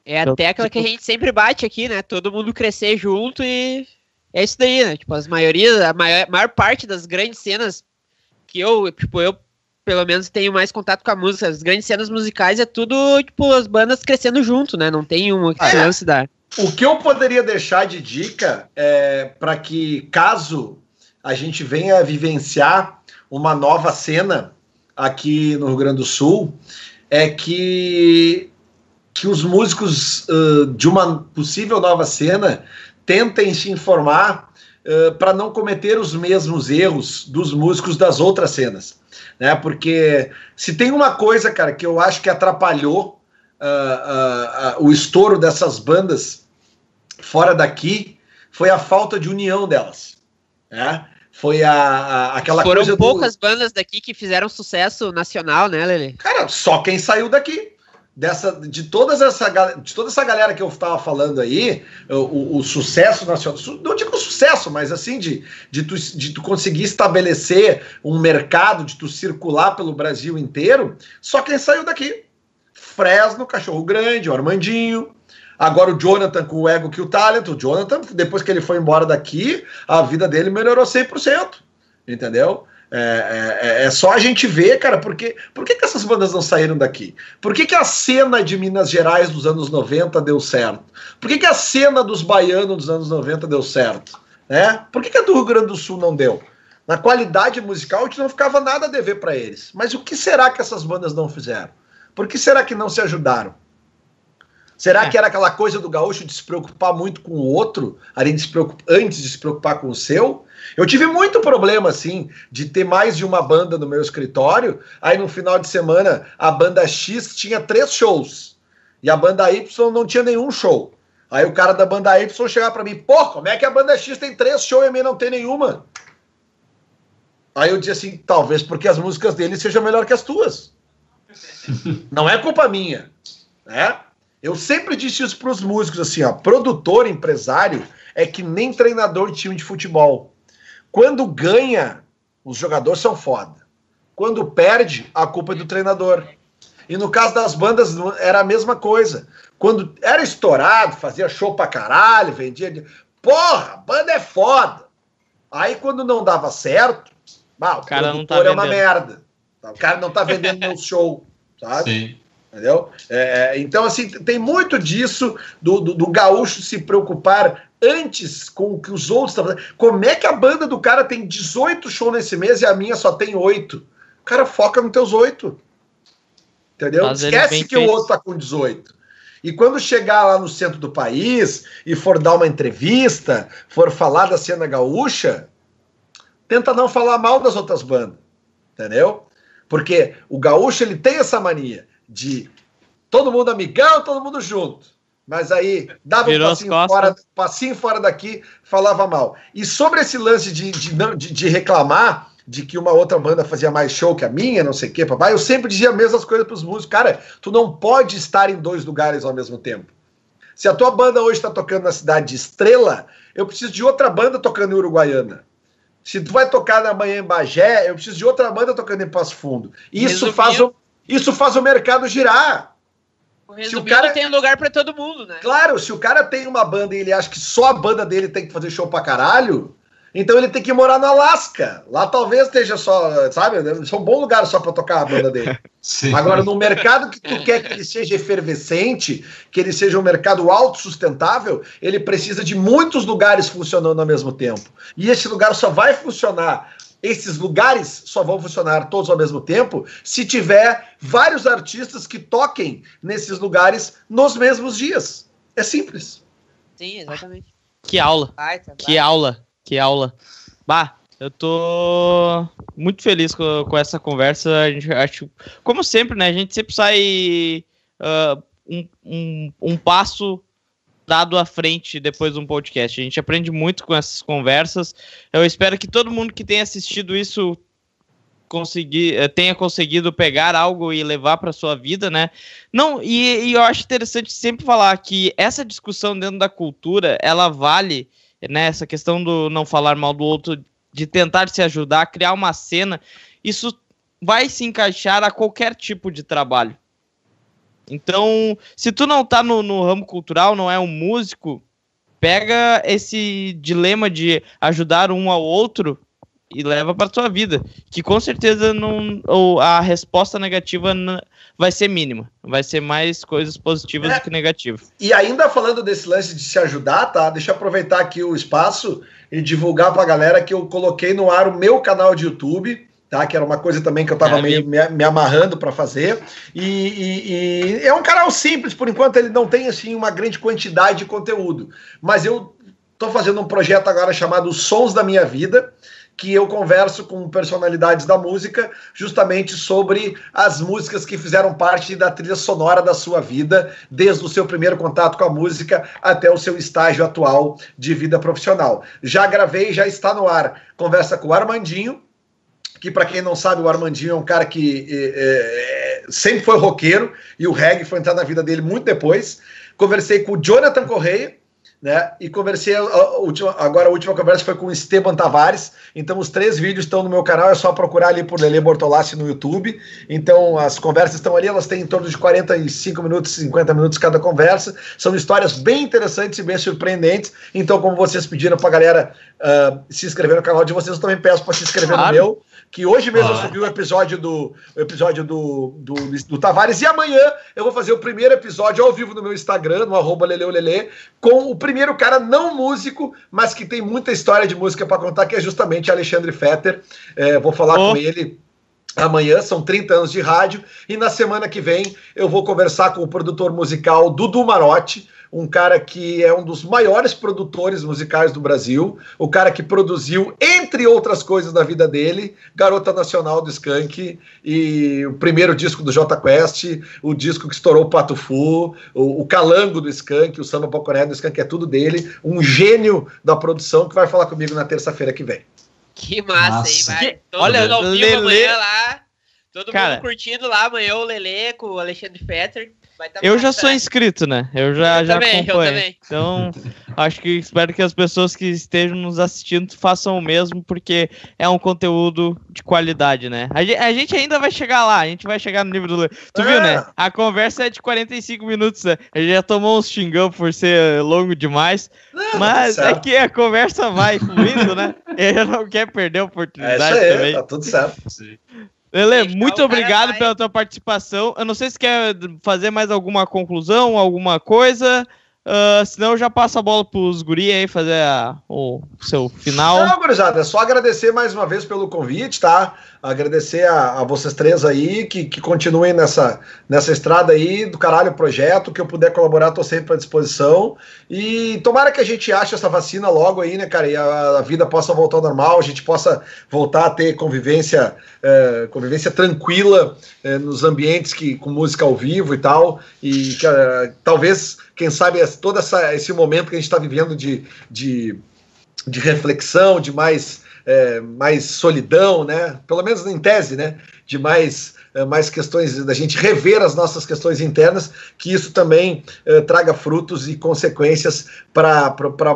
[SPEAKER 2] É a tecla que a gente sempre bate aqui, né? Todo mundo crescer junto e é isso daí, né? Tipo, as maiorias, a maior, maior parte das grandes cenas que eu, tipo, eu pelo menos tenho mais contato com a música. As grandes cenas musicais é tudo, tipo, as bandas crescendo junto, né? Não tem uma que se lance da.
[SPEAKER 4] O que eu poderia deixar de dica é para que, caso a gente venha vivenciar uma nova cena aqui no Rio Grande do Sul, é que, que os músicos uh, de uma possível nova cena tentem se informar uh, para não cometer os mesmos erros dos músicos das outras cenas. Né? Porque se tem uma coisa, cara, que eu acho que atrapalhou uh, o estouro dessas bandas fora daqui foi a falta de união delas. Né? Foi a, a aquela
[SPEAKER 2] Foram
[SPEAKER 4] coisa.
[SPEAKER 2] Foram poucas do... bandas daqui que fizeram sucesso nacional, né, Lele?
[SPEAKER 4] Cara, só quem saiu daqui. Dessa, de, todas essa, de toda essa galera que eu estava falando aí, o, o, sucesso nacional, não digo sucesso, mas assim, de, de, tu, de tu conseguir estabelecer um mercado, de tu circular pelo Brasil inteiro, só quem saiu daqui. Fresno, Cachorro Grande, o Armandinho, Agora o Jonathan com o ego que o talento, o Jonathan, depois que ele foi embora daqui, a vida dele melhorou 100%. Entendeu? É, é, é, só a gente ver, cara, porque, por que, que essas bandas não saíram daqui? Por que, que a cena de Minas Gerais dos anos 90 deu certo? Por que, que a cena dos baianos dos anos 90 deu certo? Né? Por que, que a do Rio Grande do Sul não deu? Na qualidade musical, a gente não ficava nada a dever para eles. Mas o que será que essas bandas não fizeram? Por que será que não se ajudaram? Será é. que era aquela coisa do gaúcho de se preocupar muito com o outro, além de se antes de se preocupar com o seu? Eu tive muito problema, assim, de ter mais de uma banda no meu escritório. Aí no final de semana, a banda X tinha três shows. E a banda Y não tinha nenhum show. Aí o cara da banda Y chegava para mim, pô, como é que a banda X tem três shows e a minha não tem nenhuma? Aí eu disse assim, talvez porque as músicas dele sejam melhor que as tuas. *laughs* não é culpa minha, né? Eu sempre disse isso para os músicos, assim, ó, produtor, empresário, é que nem treinador de time de futebol. Quando ganha, os jogadores são foda. Quando perde, a culpa é do treinador. E no caso das bandas, era a mesma coisa. Quando era estourado, fazia show pra caralho, vendia. Porra, a banda é foda. Aí quando não dava certo, bah, o, o cara não tá é uma merda. O cara não tá vendendo *laughs* meu show, sabe? Sim. Entendeu? É, é, então, assim, tem muito disso do, do, do, gaúcho se preocupar antes com o que os outros estão fazendo. Como é que a banda do cara tem 18 shows nesse mês e a minha só tem 8? O cara foca nos teus 8. Entendeu? Mas Esquece que o outro tá com 18. E quando chegar lá no centro do país e for dar uma entrevista, for falar da cena gaúcha, tenta não falar mal das outras bandas. Entendeu? Porque o gaúcho ele tem essa mania de todo mundo amigão, todo mundo junto. Mas aí dava Virou um passinho fora, passinho fora daqui, falava mal. E sobre esse lance de, de, de, de, reclamar de que uma outra banda fazia mais show que a minha, não sei o quê, papai, eu sempre dizia as mesmas coisas para os músicos. Cara, tu não pode estar em dois lugares ao mesmo tempo. Se a tua banda hoje está tocando na cidade de Estrela, eu preciso de outra banda tocando em Uruguaiana. Se tu vai tocar na manhã em Bagé, eu preciso de outra banda tocando em Passo Fundo. Isso faz o isso faz o mercado girar.
[SPEAKER 2] Resumindo, se o cara tem lugar para todo mundo, né?
[SPEAKER 4] Claro, se o cara tem uma banda e ele acha que só a banda dele tem que fazer show pra caralho, então ele tem que morar no Alasca. Lá talvez esteja só, sabe? Isso é um bom lugar só para tocar a banda dele. *laughs* Sim. Agora, no mercado que tu quer que ele seja efervescente, que ele seja um mercado autossustentável, ele precisa de muitos lugares funcionando ao mesmo tempo. E esse lugar só vai funcionar esses lugares só vão funcionar todos ao mesmo tempo se tiver vários artistas que toquem nesses lugares nos mesmos dias. É simples.
[SPEAKER 2] Sim, exatamente.
[SPEAKER 1] Que aula. Vai, tá, que aula. Que aula. Bah, eu tô muito feliz com, com essa conversa. A gente acho, como sempre, né? A gente sempre sai uh, um, um, um passo dado à frente depois de um podcast. A gente aprende muito com essas conversas. Eu espero que todo mundo que tenha assistido isso eh, tenha conseguido pegar algo e levar para sua vida, né? Não, e, e, eu acho interessante sempre falar que essa discussão dentro da cultura, ela vale, né? Essa questão do não falar mal do outro, de tentar se ajudar, criar uma cena, isso vai se encaixar a qualquer tipo de trabalho. Então, se tu não tá no, no ramo cultural, não é um músico, pega esse dilema de ajudar um ao outro e leva para sua vida, que com certeza não, ou a resposta negativa vai ser mínima, vai ser mais coisas positivas é. do que negativas.
[SPEAKER 4] E ainda falando desse lance de se ajudar, tá? Deixa eu aproveitar aqui o espaço e divulgar para a galera que eu coloquei no ar o meu canal de YouTube tá? Que era uma coisa também que eu estava é, meio me, me, amarrando para fazer. E, e, e, é um canal simples, por enquanto ele não tem assim uma grande quantidade de conteúdo. Mas eu estou fazendo um projeto agora chamado Sons da Minha Vida, que eu converso com personalidades da música justamente sobre as músicas que fizeram parte da trilha sonora da sua vida, desde o seu primeiro contato com a música até o seu estágio atual de vida profissional. Já gravei, já está no ar. Conversa com o Armandinho, que para quem não sabe, o Armandinho é um cara que é, é, sempre foi roqueiro e o reggae foi entrar na vida dele muito depois. Conversei com o Jonathan Correia, né? E conversei a, a última, agora a última conversa foi com o Esteban Tavares. Então os três vídeos estão no meu canal, é só procurar ali por Lele Bortolassi no YouTube. Então as conversas estão ali, elas têm em torno de 45 minutos, 50 minutos cada conversa. São histórias bem interessantes e bem surpreendentes. Então, como vocês pediram para a galera uh, se inscrever no canal de vocês, eu também peço para se inscrever claro. no meu que hoje mesmo ah. eu subi o episódio do episódio do, do, do, Tavares e amanhã eu vou fazer o primeiro episódio ao vivo no meu Instagram, no arroba Leleolele, com o primeiro cara não músico, mas que tem muita história de música para contar, que é justamente Alexandre Fetter. É, vou falar oh. com ele Amanhã são 30 anos de rádio e na semana que vem eu vou conversar com o produtor musical Dudu Marotti, um cara que é um dos maiores produtores musicais do Brasil, o cara que produziu, entre outras coisas da vida dele, Garota Nacional do Skank e o primeiro disco do J Quest, o disco que estourou o Pato Fu, o, o Calango do Skank, o Samba Poconé do Skank, é tudo dele, um gênio da produção que vai falar comigo na terça-feira que vem.
[SPEAKER 2] Que massa, Nossa. hein? Vai. Todo Olha, mundo ao vivo amanhã lá. Todo Cara, mundo curtindo lá amanhã o Lele com o Alexandre Fetter.
[SPEAKER 1] Tá eu já sou inscrito, né? Eu já, eu já também, acompanho. Então, *laughs* acho que espero que as pessoas que estejam nos assistindo façam o mesmo, porque é um conteúdo de qualidade, né? A gente, a gente ainda vai chegar lá, a gente vai chegar no nível do. Tu é. viu, né? A conversa é de 45 minutos, né? A gente já tomou uns xingão por ser longo demais, não, mas tá é que a conversa vai fluindo, né? *laughs* Ele não quer perder a oportunidade é isso aí, também.
[SPEAKER 4] Tá tudo certo.
[SPEAKER 1] Sim. Lele, muito obrigado vai... pela tua participação. Eu não sei se quer fazer mais alguma conclusão, alguma coisa. Uh, senão eu já passo a bola pros guri aí fazer a, o seu final.
[SPEAKER 4] Não, gurizada, é só agradecer mais uma vez pelo convite, tá? Agradecer a, a vocês três aí, que, que continuem nessa, nessa estrada aí do caralho projeto, que eu puder colaborar, tô sempre à disposição. E tomara que a gente ache essa vacina logo aí, né, cara, e a, a vida possa voltar ao normal, a gente possa voltar a ter convivência, é, convivência tranquila é, nos ambientes que, com música ao vivo e tal, e que, talvez quem sabe, todo essa, esse momento que a gente está vivendo de, de, de reflexão, de mais, é, mais solidão, né? Pelo menos em tese, né? De mais mais questões, da gente rever as nossas questões internas, que isso também eh, traga frutos e consequências para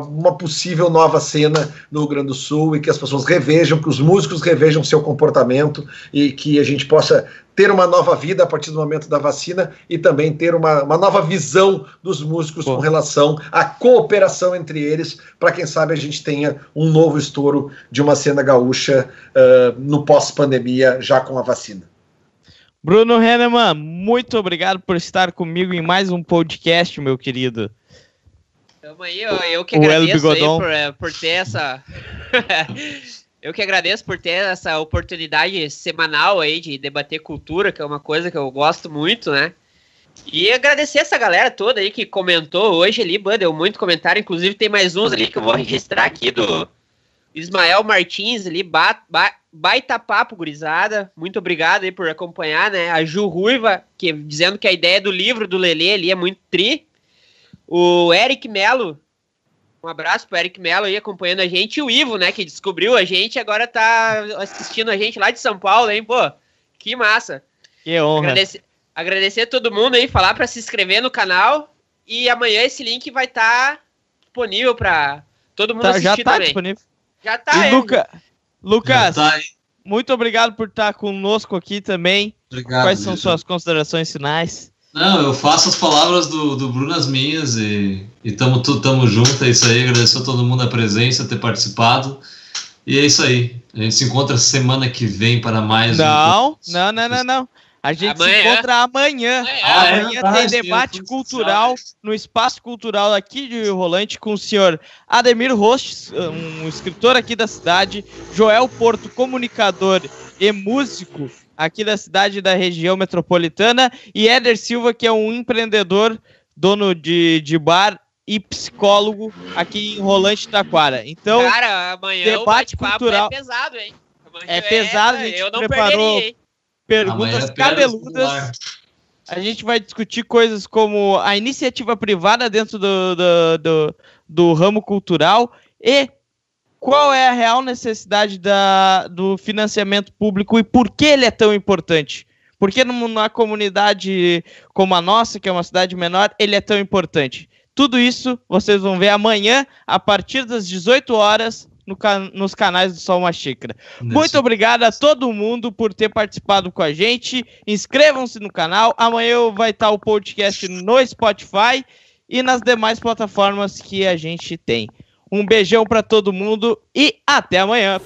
[SPEAKER 4] uma possível nova cena no Rio Grande do Sul e que as pessoas revejam, que os músicos revejam seu comportamento e que a gente possa ter uma nova vida a partir do momento da vacina e também ter uma, uma nova visão dos músicos com relação à cooperação entre eles, para quem sabe a gente tenha um novo estouro de uma cena gaúcha uh, no pós-pandemia, já com a vacina.
[SPEAKER 1] Bruno Henneman, muito obrigado por estar comigo em mais um podcast, meu querido.
[SPEAKER 2] Tamo aí, eu, eu que agradeço aí por, eh, por ter essa. *laughs* eu que agradeço por ter essa oportunidade semanal aí de debater cultura, que é uma coisa que eu gosto muito, né? E agradecer essa galera toda aí que comentou hoje ali, deu muito comentário, inclusive tem mais uns ali que eu vou registrar aqui do Ismael Martins ali, ba, ba, baita papo, gurizada. Muito obrigado aí por acompanhar, né? A Ju Ruiva, que, dizendo que a ideia do livro do Lelê ali é muito tri. O Eric Melo, um abraço pro Eric Melo aí acompanhando a gente. E o Ivo, né, que descobriu a gente agora tá assistindo a gente lá de São Paulo, hein? Pô, que massa.
[SPEAKER 1] Que honra.
[SPEAKER 2] Agradecer, agradecer a todo mundo aí, falar para se inscrever no canal. E amanhã esse link vai estar tá disponível para todo mundo tá, assistir já tá também. Disponível.
[SPEAKER 1] Já tá. E Luca, Lucas, tá muito obrado por estar conosco aqui também. Obrigado. Quais são suas considerações finais?
[SPEAKER 3] Não, eu faço as palavras do, do Bruno as minhas e, e tamo, tamo junto, é isso aí. Agradeço a todo mundo a presença, ter participado. E é isso aí. A gente se encontra semana que vem para mais
[SPEAKER 1] não, um. Não, não, não, não. A gente amanhã. se encontra amanhã. Amanhã, é amanhã é tem debate cultural no Espaço Cultural aqui de Rolante com o senhor Ademir Roches, um escritor aqui da cidade, Joel Porto, comunicador e músico aqui da cidade da região metropolitana, e Éder Silva, que é um empreendedor, dono de, de bar e psicólogo aqui em Rolante Taquara. Então,
[SPEAKER 2] Cara, amanhã debate cultural é pesado, hein?
[SPEAKER 1] Amanhã é pesado, a gente preparou perguntas cabeludas. A gente vai discutir coisas como a iniciativa privada dentro do, do, do, do ramo cultural e qual é a real necessidade da, do financiamento público e por que ele é tão importante. Por que numa comunidade como a nossa, que é uma cidade menor, ele é tão importante? Tudo isso vocês vão ver amanhã, a partir das 18 horas, no can nos canais do Sol Uma Xícara. Muito obrigado a todo mundo por ter participado com a gente. Inscrevam-se no canal. Amanhã vai estar o podcast no Spotify e nas demais plataformas que a gente tem. Um beijão para todo mundo e até amanhã.